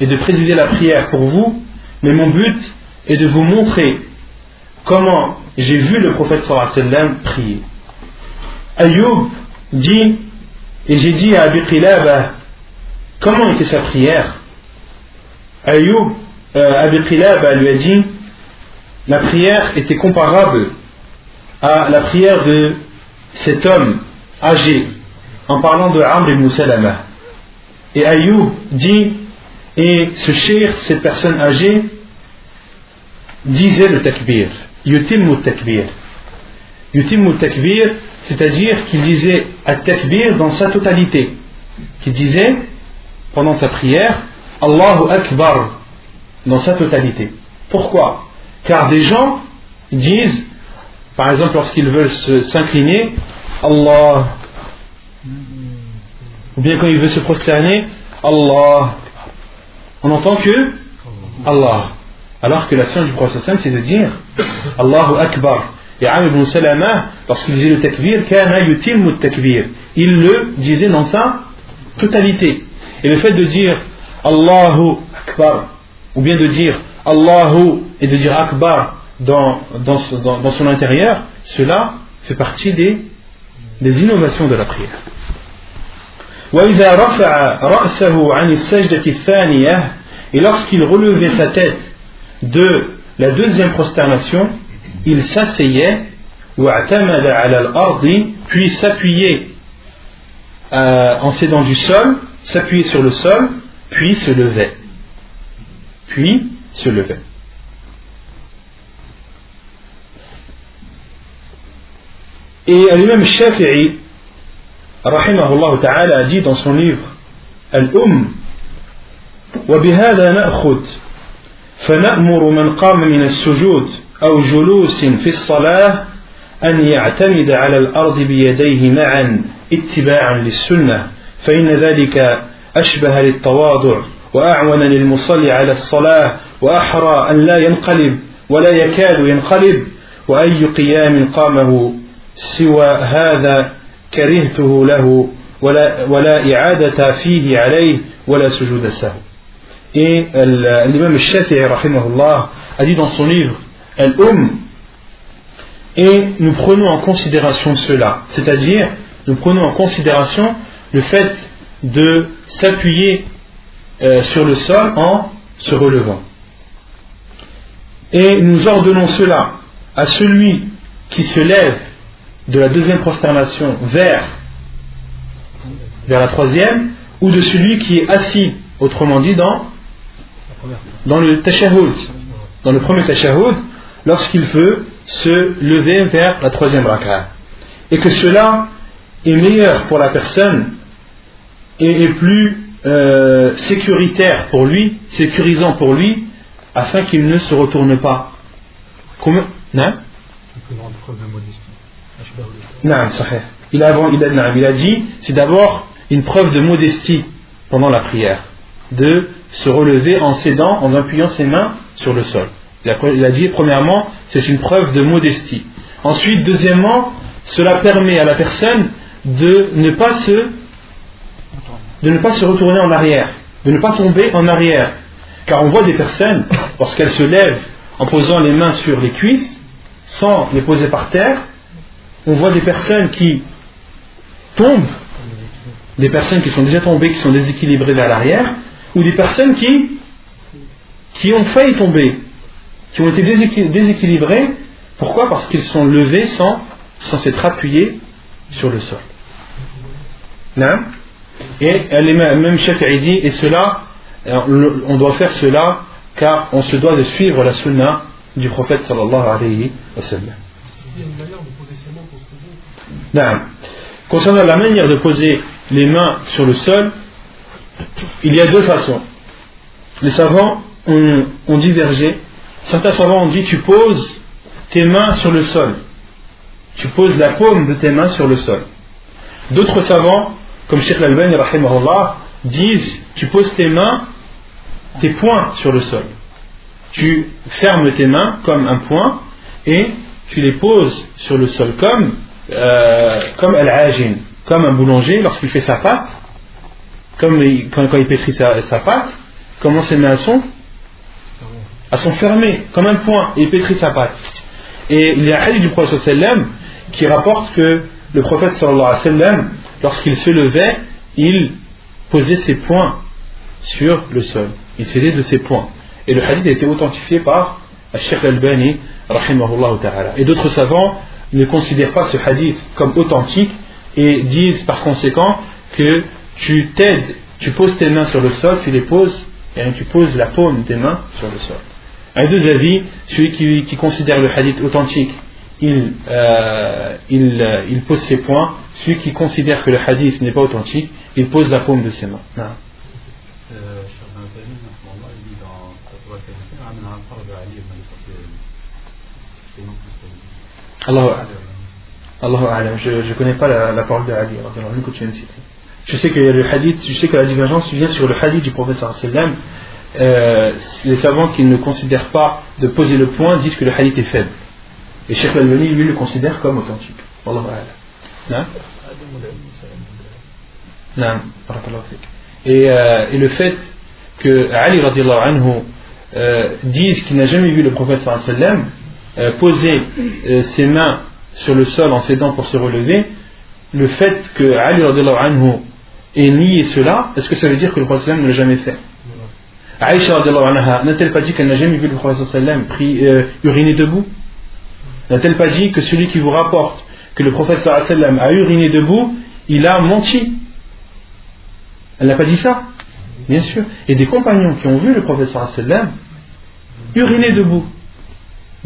et de présider la prière pour vous, mais mon but est de vous montrer comment j'ai vu le prophète sallam prier. Ayoub dit, et j'ai dit à Abi Qilaba, comment était sa prière? Ayoub, euh, Abi lui a dit, la prière était comparable à la prière de cet homme âgé, en parlant de Amr ibn Salama. Et Ayoub dit, et ce cher, cette personne âgée, disait le takbir, yutimmu takbir. Yutimmu takbir, c'est-à-dire qu'il disait à takbir dans sa totalité. Qu'il disait, pendant sa prière, Allahu Akbar, dans sa totalité. Pourquoi? Car des gens disent, par exemple lorsqu'ils veulent s'incliner, Allah, ou bien quand ils veulent se prosterner, Allah, on entend que Allah. Alors que la science du prophète c'est de dire Allahu Akbar. Et Amr ibn Salama, lorsqu'il disait le takbir, takbir. Il le disait dans sa totalité. Et le fait de dire Allahu Akbar, ou bien de dire Allahu et de dire Akbar dans, dans, dans, son intérieur, cela fait partie des, des innovations de la prière. وإذا رفع رأسه عن السجدة الثانية et lorsqu'il relevait sa tête de la deuxième prosternation il s'asseyait puis s'appuyait euh, en s'aidant du sol s'appuyait sur le sol puis se levait puis se levait et l'imam Shafi'i رحمه الله تعالى dit dans son livre الأم وبهذا نأخذ فنأمر من قام من السجود أو جلوس في الصلاة أن يعتمد على الأرض بيديه معا اتباعا للسنة فإن ذلك أشبه للتواضع وأعون للمصلي على الصلاة وأحرى أن لا ينقلب ولا يكاد ينقلب وأي قيام قامه سوى هذا كرهته له ولا, ولا إعادة فيه عليه ولا سجود السهو Et l'imam Shafi'i rahimahullah a dit dans son livre Al-Um et nous prenons en considération cela, c'est-à-dire nous prenons en considération le fait de s'appuyer euh, sur le sol en se relevant. Et nous ordonnons cela à celui qui se lève de la deuxième prosternation vers, vers la troisième, ou de celui qui est assis, autrement dit, dans, dans le tashahhud, dans le premier tashahhud, lorsqu'il veut se lever vers la troisième raka'a. Et que cela est meilleur pour la personne et est plus euh, sécuritaire pour lui, sécurisant pour lui, afin qu'il ne se retourne pas. Comment? Hein? Il a, il a dit, c'est d'abord une preuve de modestie pendant la prière, de se relever en s'aidant, en appuyant ses mains sur le sol. Il a dit, premièrement, c'est une preuve de modestie. Ensuite, deuxièmement, cela permet à la personne de ne pas se, de ne pas se retourner en arrière, de ne pas tomber en arrière. Car on voit des personnes, lorsqu'elles se lèvent en posant les mains sur les cuisses, sans les poser par terre, on voit des personnes qui tombent, des personnes qui sont déjà tombées, qui sont déséquilibrées vers l'arrière, ou des personnes qui, ont failli tomber, qui ont été déséquilibrées. Pourquoi? Parce qu'ils sont levés sans, s'être appuyés sur le sol. Et même Shafi'i dit, et cela, on doit faire cela car on se doit de suivre la sunna du prophète sallallahu alayhi wa sallam. Concernant la manière de poser les mains sur le sol, il y a deux façons. Les savants ont, divergé. Certains savants ont dit tu poses tes mains sur le sol. Tu poses la paume de tes mains sur le sol. D'autres savants, comme Sheikh Al-Bani disent tu poses tes mains, tes poings sur le sol. Tu fermes tes mains comme un point et tu les poses sur le sol comme, euh, comme al-ajin, comme un boulanger lorsqu'il fait sa pâte, comme quand, il pétrit sa, pâte, comment ses mains sont Elles sont fermées, comme un point, et il pétrit sa pâte. Et il y a un hadith du prophète qui rapporte que le prophète sallallahu alayhi wa sallam, lorsqu'il se levait, il posait ses poings sur le sol. Il s'aidait de ses poings. Et le hadith a été authentifié par Sheikh Al-Bani. Et d'autres savants ne considèrent pas ce hadith comme authentique et disent par conséquent que tu t'aides, tu poses tes mains sur le sol, tu les poses, et tu poses la paume des mains sur le sol. Un deux avis, celui qui, considère le hadith authentique, il, euh, il, euh, il, pose ses points. Celui qui considère que le hadith n'est pas authentique, il pose la paume de ses mains. Non. Allah je ne connais pas la, parole de Ali, que tu viens de citer. Je sais que le hadith, je sais que la divergence vient sur le hadith du professeur sallam. Euh, les savants qui ne considèrent pas de poser le point disent que le hadith est faible. Et Sheikh Al-Bani, lui, le considère comme authentique. Allah non non et, euh, et le fait que Ali anhu euh, dise qu'il n'a jamais vu le prophète sallam euh, poser euh, ses mains sur le sol en s'aidant pour se relever, le fait que Ali anhu ait nié cela, est-ce que ça veut dire que le prophète ne l'a jamais fait? Aïcha n'a-t-elle pas dit qu'elle n'a jamais vu le prophète euh, uriner debout? N'a-t-elle pas dit que celui qui vous rapporte que le prophète a uriné debout, il a menti? Elle n'a pas dit ça? Bien sûr. Et des compagnons qui ont vu le prophète uriner debout.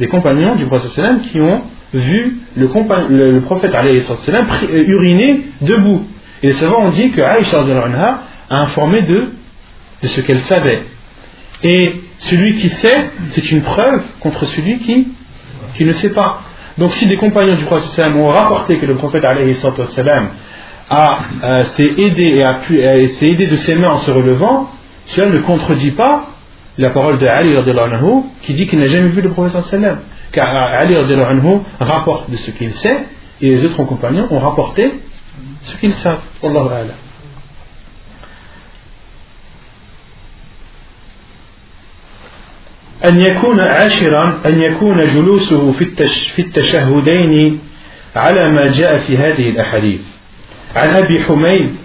Des compagnons du prophète qui ont vu le, le, le prophète euh, uriner debout. Et les savants ont dit que Aïcha a informé de, de ce qu'elle savait. Et celui qui sait, c'est une preuve contre celui qui, qui ne sait pas. Donc si des compagnons du prophète ont rapporté que le prophète a, euh, s'est aidé et a pu, euh, s'est aidé de ses mains en se relevant, cela ne contredit pas la parole de Ali qui dit qu'il n'a jamais vu le prophète sallam. Car Ali rapporte de ce qu'il sait et les autres compagnons ont rapporté ce qu'ils savent. Wallahu a'lam. أن يكون عاشرا أن يكون جلوسه في التشهدين على ما جاء في هذه الأحاديث عن أبي حميد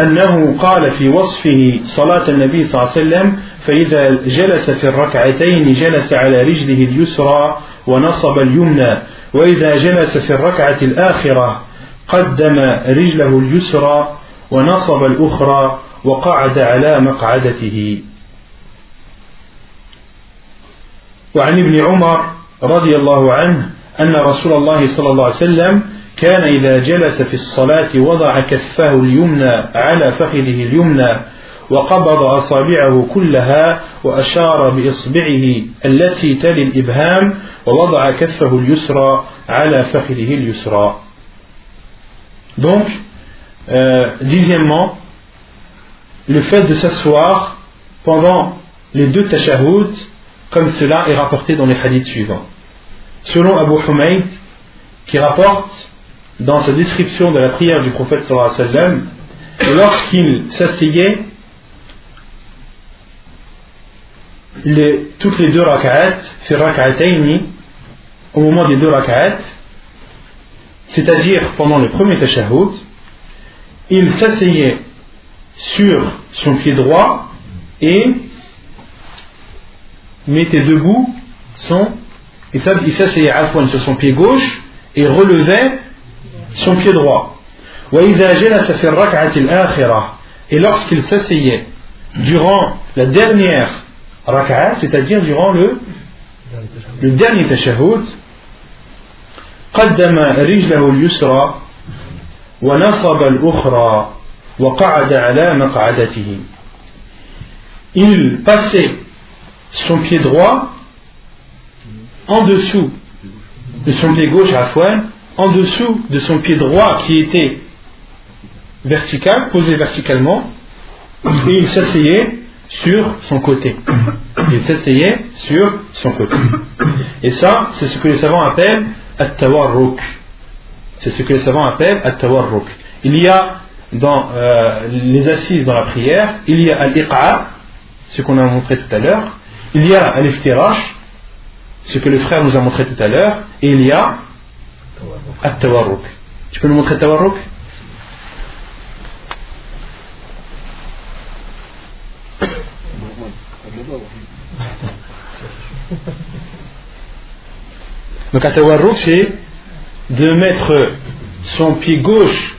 أنه قال في وصفه صلاة النبي صلى الله عليه وسلم فإذا جلس في الركعتين جلس على رجله اليسرى ونصب اليمنى وإذا جلس في الركعة الآخرة قدم رجله اليسرى ونصب الأخرى وقعد على مقعدته. وعن ابن عمر رضي الله عنه أن رسول الله صلى الله عليه وسلم كان إذا جلس في الصلاة وضع كفه اليمنى على فخذه اليمنى وقبض أصابعه كلها وأشار بإصبعه التي تلي الإبهام ووضع كفه اليسرى على فخذه اليسرى Donc, euh, dixièmement, le fait de s'asseoir pendant les deux tashahouds, comme cela est rapporté dans les hadiths suivants. Selon Abu Humayd, qui rapporte dans sa description de la prière du prophète sallallahu alayhi wa sallam, lorsqu'il s'asseyait, toutes les deux rak'at, au moment des deux rak'at, c'est-à-dire pendant le premier tashahhud, il s'asseyait sur son pied droit et mettait debout son, il s'asseyait à fois sur son pied gauche et relevait son pied droit. et lorsqu'il s'asseyait durant la dernière raka'a, c'est-à-dire durant le, le dernier tashahhud, قدم رجله اليسرى ونصب الأخرى وقعد على مقعدته il passait son pied droit en dessous de son pied gauche à la en dessous de son pied droit qui était vertical, posé verticalement, et il s'asseyait sur son côté. Il s'asseyait sur son côté. Et ça, c'est ce que les savants appellent at-tawarruk. C'est ce que les savants appellent at-tawarruk. Il y a dans euh, les assises dans la prière, il y a al-iqa, ce qu'on a montré tout à l'heure, il y a al-iftirash, ce que le frère nous a montré tout à l'heure, et il y a at-tawarruk. Tu peux nous montrer at-tawarruk Donc at-tawarruk c'est de mettre son pied gauche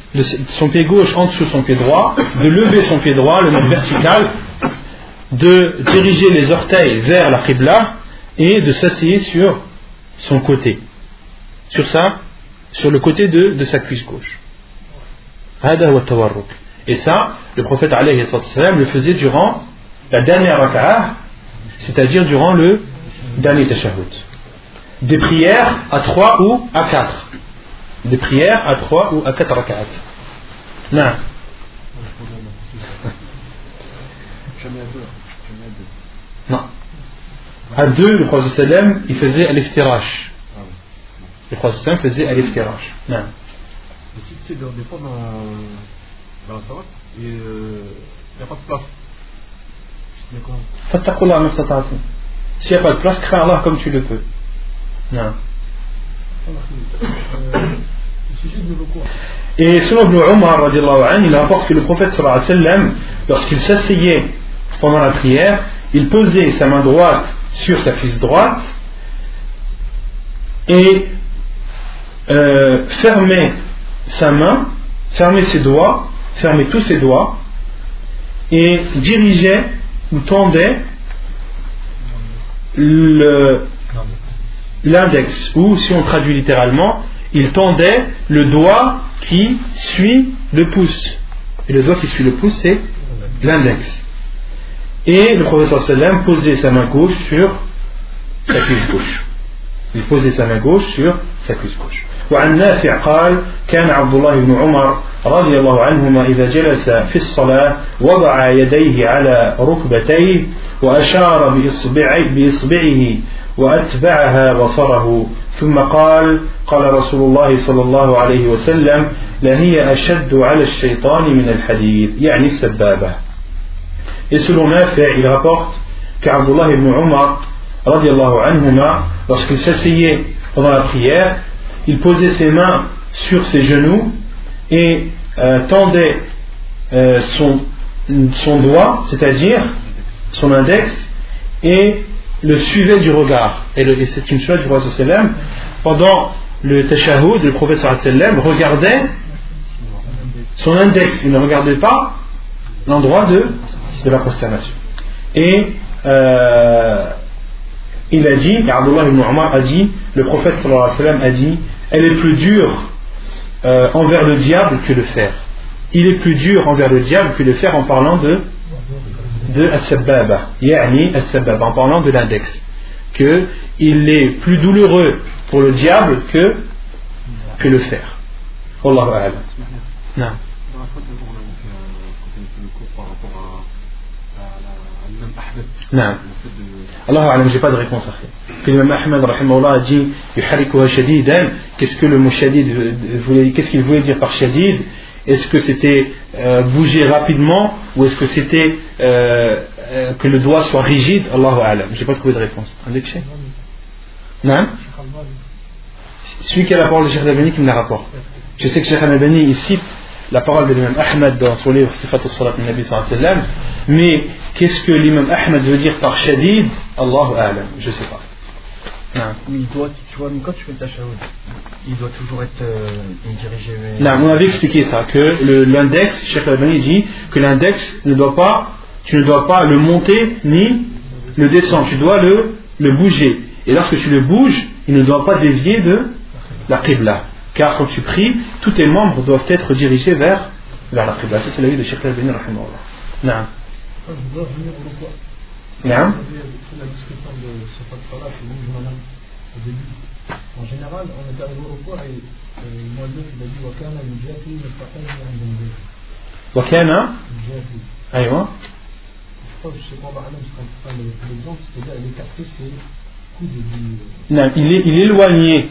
son pied gauche en dessous de son pied droit, de lever son pied droit, le mettre vertical, de diriger les orteils vers la qibla et de s'asseoir sur son côté, sur ça, sur le côté de, de sa cuisse gauche. Et ça, le prophète le faisait durant la dernière raka'a, c'est-à-dire durant le dernier tashahhud. Des prières à trois ou à quatre. Des prières à trois ou à quatre raka'at. Non. Non. À deux, le prophète sallam, il faisait al-iftirash. Le prophète sallam faisait al-iftirash. Non. Tu sais, des fois dans, dans la salat, il n'y a pas de place. فاتقوا الله S'il n'y a pas de place, crains Allah comme tu le peux. Non. Et selon Ibn Umar, il rapporte que le prophète lorsqu'il s'asseyait pendant la prière, il posait sa main droite sur sa cuisse droite et euh, fermait sa main, fermait ses doigts, fermait tous ses doigts et dirigeait ou tendait l'index, ou si on traduit littéralement, il tendait le doigt qui suit le pouce. Et le doigt qui suit le pouce, c'est l'index. Et le professeur sallam posait sa main gauche sur sa cuisse gauche. Il posait sa main gauche sur sa cuisse gauche. وعن نافع قال كان عبد الله بن عمر رضي الله عنهما إذا جلس في الصلاة وضع يديه على ركبتيه وأشار بإصبعه, وأتبعها بصره ثم قال قال رسول الله صلى الله عليه وسلم لهي أشد على الشيطان من الحديد يعني السبابة. Et selon Nafi, il rapporte qu'Abdullah ibn Umar, anhuma, lorsqu'il s'asseyait pendant la prière, il posait ses mains sur ses genoux et euh, tendait euh, son, son doigt, c'est-à-dire son index, et le suivait du regard. Et, c'est une chose du roi sallam. Pendant le tashahhud, le prophète sallam regardait son index. Il ne regardait pas l'endroit de de la prosternation. Et euh, il a dit, Abdullah ibn a dit, le prophète sallallahu alayhi wa sallam a dit, elle est plus dure euh, envers le diable que le fer. Il est plus dur envers le diable que le fer en parlant de de as-sababa, en parlant de l'index. Que il est plus douloureux pour le diable que, que le fer. Allah alam, j'ai pas de réponse à faire. L'imam Ahmed a dit Qu'est-ce que le mot shadid Qu'est-ce qu'il voulait dire par shadid? Est-ce que c'était euh, bouger rapidement ou est-ce que c'était euh, euh, que le doigt soit rigide? Allah alam. J'ai pas trouvé de réponse. Non? Celui qui a la parole de Cheikh Al-Albani qui me la rapporte. Je sais que Cheikh Al-Albani il cite la parole de l'imam Ahmed dans son livre Sifat al-Salat al-Nabi sallallahu mais qu'est-ce que l'imam Ahmed veut dire par shadid? Allahu a'lam, je ne sais pas. il doit, tu vois, quand tu fais ta chaoud, il doit toujours être euh, dirigé. Vers... Non, on avait expliqué ça, que l'index, Cheikh Albani dit que l'index ne doit pas, tu ne dois pas le monter ni le descendre, tu dois le, le bouger. Et lorsque tu le bouges, il ne doit pas dévier de la Qibla. Car quand tu pries, tous tes membres doivent être dirigés vers, vers la Qibla. Ça, c'est l'avis de Cheikh Albani, rahimahullah. Non. De. En général, on est arrivé au point et le Moïse il a dit Wakana partage rien de Wakana? Aïwa. Je crois que je sais pas, Bahlam, c'est quand l'exemple, c'est-à-dire il écartait ses coudes du. Non, il est, il est éloigné.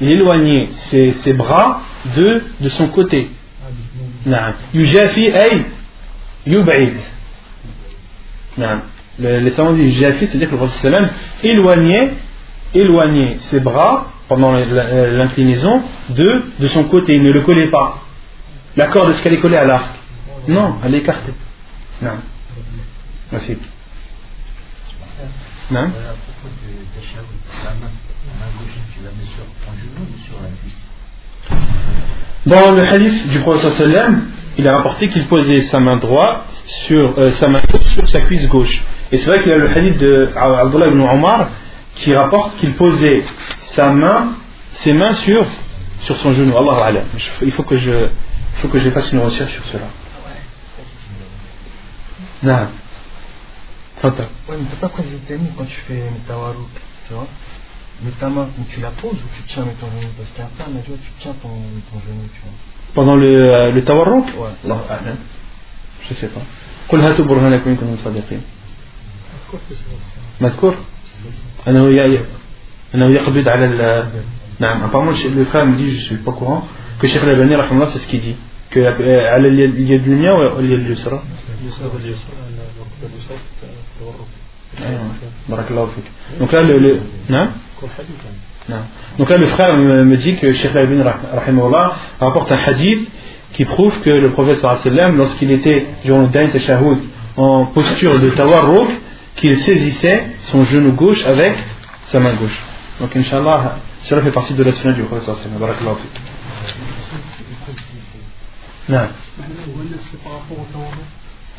Il ses, bras de, de son côté. Yujafi ay. Non. Les savants disent Yujafi, c'est-à-dire que le prophète éloignait éloigner ses bras pendant l'inclinaison de, de son côté. Il ne le collait pas. La corde, est-ce qu'elle est collée à l'arc? Non, elle est écartée. Non. Merci. Non Dans le hadith du prophète il a rapporté qu'il posait sa main droite sur euh, sa main sur sa cuisse gauche. Et c'est vrai qu'il y a le hadith de Abdullah ibn Omar qui rapporte qu'il posait sa main, ses mains sur, sur son genou. Allah Il faut que je, il faut que je fasse une recherche sur cela. Non. Ouais, mais peux pas mains quand tu fais tu vois? Mais ta main, tu la poses ou tu tiens avec ton genou Parce qu'il y a un mais tu vois, tu tiens ton, ton genou, tu vois. Pendant le, euh, le tawarruk Ouais. Allah Je sais pas. قل هاتوا برهانكم إن كنتم صادقين. مذكور؟ أنه أنه يقبض على ال نعم apparemment le frère me dit je suis pas au courant que Cheikh Al-Albani c'est ce qu'il dit que على اليد اليمنى واليد اليسرى بارك الله فيك donc là le, le non non donc là le frère me, dit que Cheikh Al-Albani rapporte un hadith qui prouve que le prophète sallam lorsqu'il était durant le dernier tashahhud en posture de tawarruk qu'il saisissait son genou gauche avec sa main gauche. Donc, Inch'Allah, cela fait partie de la sunna du professeur sallam. Barakallahu. Non. C'est par rapport au tawarruk.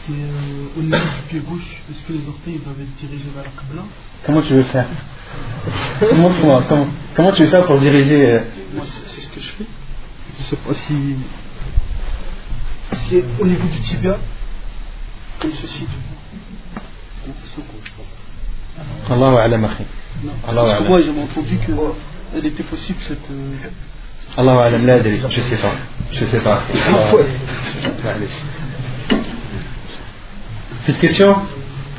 C'est euh, au niveau du pied gauche, est-ce que les orteils doivent être dirigés vers la Qibla? Comment tu veux faire? comment, comment, comment, tu fais pour diriger euh... C'est ce que je fais. Je sais pas si. C'est au niveau du tibia, comme ceci. Allahu alam akhi. Parce que moi j'avais entendu qu'elle euh, était possible cette. Euh, Allahu alam la adri, je sais pas. Je sais pas. Ah Petite question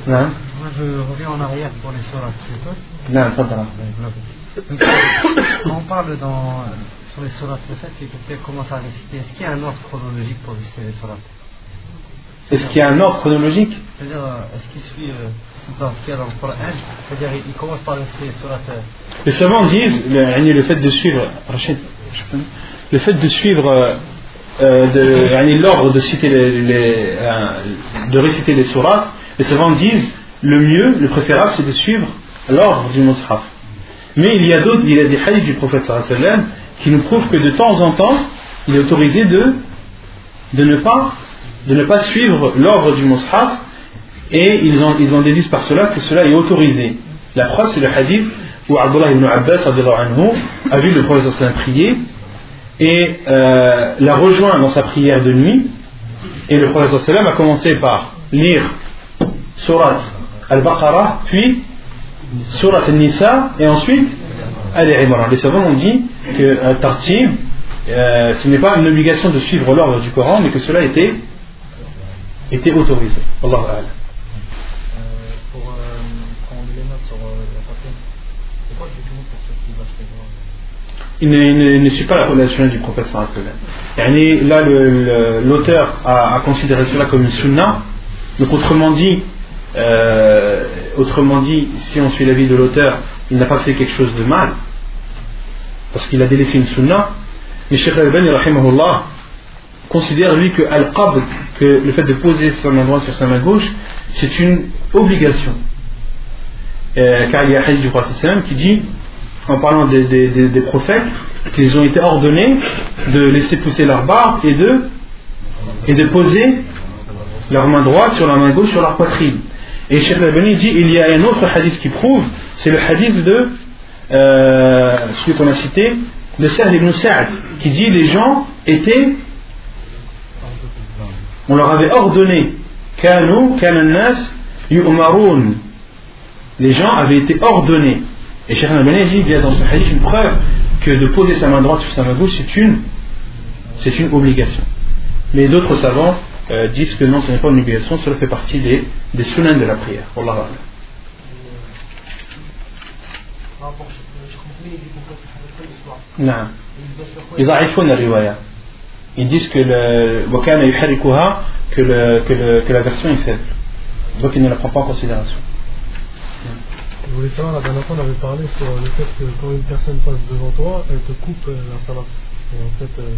Non je reviens en arrière pour les sourates, c'est toi Non, pas Quand on parle dans, sur les sourates, le fait que quelqu'un commence à réciter, est-ce qu'il y a un ordre chronologique pour réciter les sourates Est-ce qu'il y a un ordre chronologique? C'est-à-dire, est-ce qu'il suit euh, dans ce qu'il y a dans le Coran? C'est-à-dire, il commence par réciter surat. Les savants disent, le, le fait de suivre, Rachid, le fait de suivre euh, l'ordre de, citer les, les euh, de réciter les sourates, les savants disent le mieux, le préférable, c'est de suivre l'ordre du mushaf. Mais il y a d'autres, il y a des hadiths du prophète sallam qui nous prouvent que de temps en temps, il est autorisé de, de ne pas de ne pas suivre l'ordre du mushaf et ils en, ils en déduisent par cela que cela est autorisé. La preuve, c'est le hadith où Abdullah ibn Abbas a vu le prophète prier et euh, l'a rejoint dans sa prière de nuit. Et le prophète a commencé par lire Surat al-Baqarah, puis Surat al-Nisa, et ensuite Al-Imran. Les savants ont dit que euh, Tartib, euh, ce n'est pas une obligation de suivre l'ordre du Coran, mais que cela était, était autorisé. Allah il ne, il ne, suit pas la relation du prophète sallallahu Là, l'auteur a, a, considéré cela comme une sunna. Donc, autrement dit, euh, autrement dit, si on suit l'avis de l'auteur, il n'a pas fait quelque chose de mal, parce qu'il a délaissé une sunna. Mais Sheikh Al-Bani, considère lui que al que le fait de poser sa main droite sur sa main gauche, c'est une obligation. Euh, car il y a un hadith du prophète qui dit en parlant des, prophètes, qu'ils ont été ordonnés de laisser pousser leur barbe et et de poser leur main droite sur la main gauche sur leur poitrine. Et Cheikh Labani dit il y a un autre hadith qui prouve, c'est le hadith de euh, celui qu'on a cité, de Sahl ibn Sa'd, qui dit les gens étaient, on leur avait ordonné, les gens avaient été ordonnés. Et Cheikh Labani dit il y a dans ce hadith une preuve que de poser sa main droite sur sa main gauche c'est une, c'est une obligation. Mais d'autres savants euh, disent que non, ce n'est pas une obligation, cela fait partie des, des de la prière. Allah Allah. Non. Ils disent que, le, que, le, que, le, que la version est faible. Donc ils ne la prennent pas en considération. Je voulais savoir, la dernière fois, on avait parlé sur le fait que quand une personne passe devant toi, elle te coupe euh, la salade. Et en fait, euh,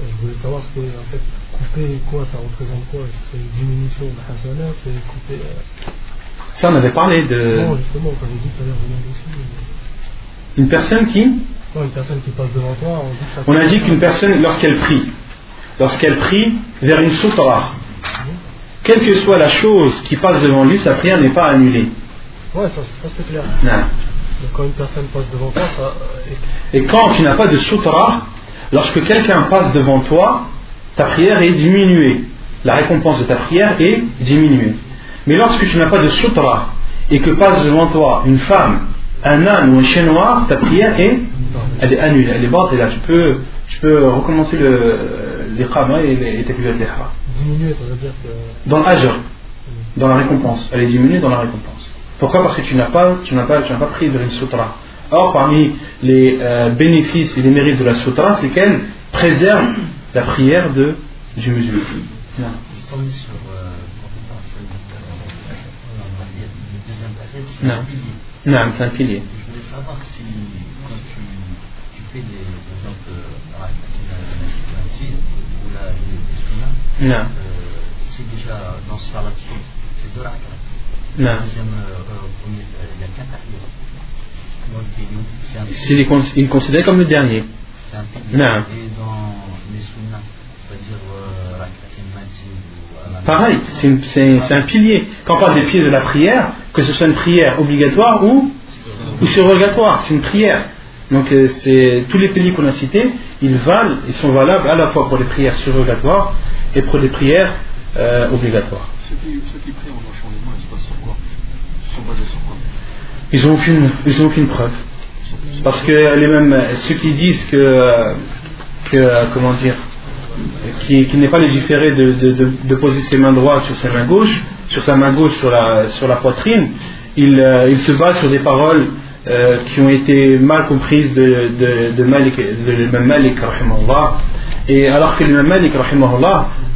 je voulais savoir ce que en fait, couper quoi, ça représente quoi? C'est une diminution de hasana, c'est couper. Euh... Ça, on avait parlé de. Non, justement, quand j'ai dit tout à l'heure, dessus. Mais... Une personne qui? Non, une personne qui passe devant toi, on dit que ça On a dit qu'une personne, lorsqu'elle prie, lorsqu'elle prie vers une sutra, quelle que soit la chose qui passe devant lui, sa prière n'est pas annulée. Ouais, ça, ça c'est clair. Non. Donc, quand une personne passe devant toi, ça. Euh, Et quand tu n'as pas de sutra, lorsque quelqu'un passe devant toi, ta prière est diminuée. La récompense de ta prière est diminuée. Mais lorsque tu n'as pas de sutra et que passe devant toi une femme, un âne ou un chien noir, ta prière est, elle est annulée, elle est basse et là tu peux, tu peux recommencer l'iqama et les takbirat Diminuer, ça veut dire que. Dans l'ajr, dans la récompense. Elle est diminuée dans la récompense. Pourquoi? Parce que tu n'as pas, tu n'as pas, tu n'as pas pris de une sutra. Or, parmi les euh, bénéfices et les mérites de la sutra, c'est qu'elle préserve la prière de, du musulman. Non. sur euh, le deuxième paquet, c'est un pilier. Non, c'est un pilier. Je voulais savoir si, quand tu, tu fais des, par exemple, la ou la des non. c'est déjà dans ce salat c'est deux rakats. Non. Deuxième, premier, il y a qu'un tahiyat. C'est il est considéré comme le dernier. C'est un pilier. Non. C'est-à-dire euh, Pareil, c'est un pilier. Quand on parle des piliers de la prière, que ce soit une prière obligatoire ou, ou surrogatoire, c'est une prière. Donc euh, c'est tous les piliers qu'on a cités, ils valent, ils sont valables à la fois pour les prières surrogatoires et pour les prières euh, obligatoires. Ceux qui, ceux qui prient en marchant les mains, ils se passent sur quoi? Ils sont basés sur quoi? Ils n'ont aucune, ils ont aucune preuve. Parce que les mêmes, ceux qui disent que, que comment dire, qui, qui n'est pas légiféré de, de, de, poser ses mains droites sur ses mains gauches, sur sa main gauche sur la, sur la poitrine, il, euh, il se base sur des paroles euh, qui ont été mal comprises de, de, de Malik, l'imam Malik, et alors que l'imam Malik,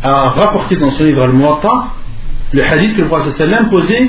a rapporté dans son livre Al-Muwatta le hadith que le prophète posait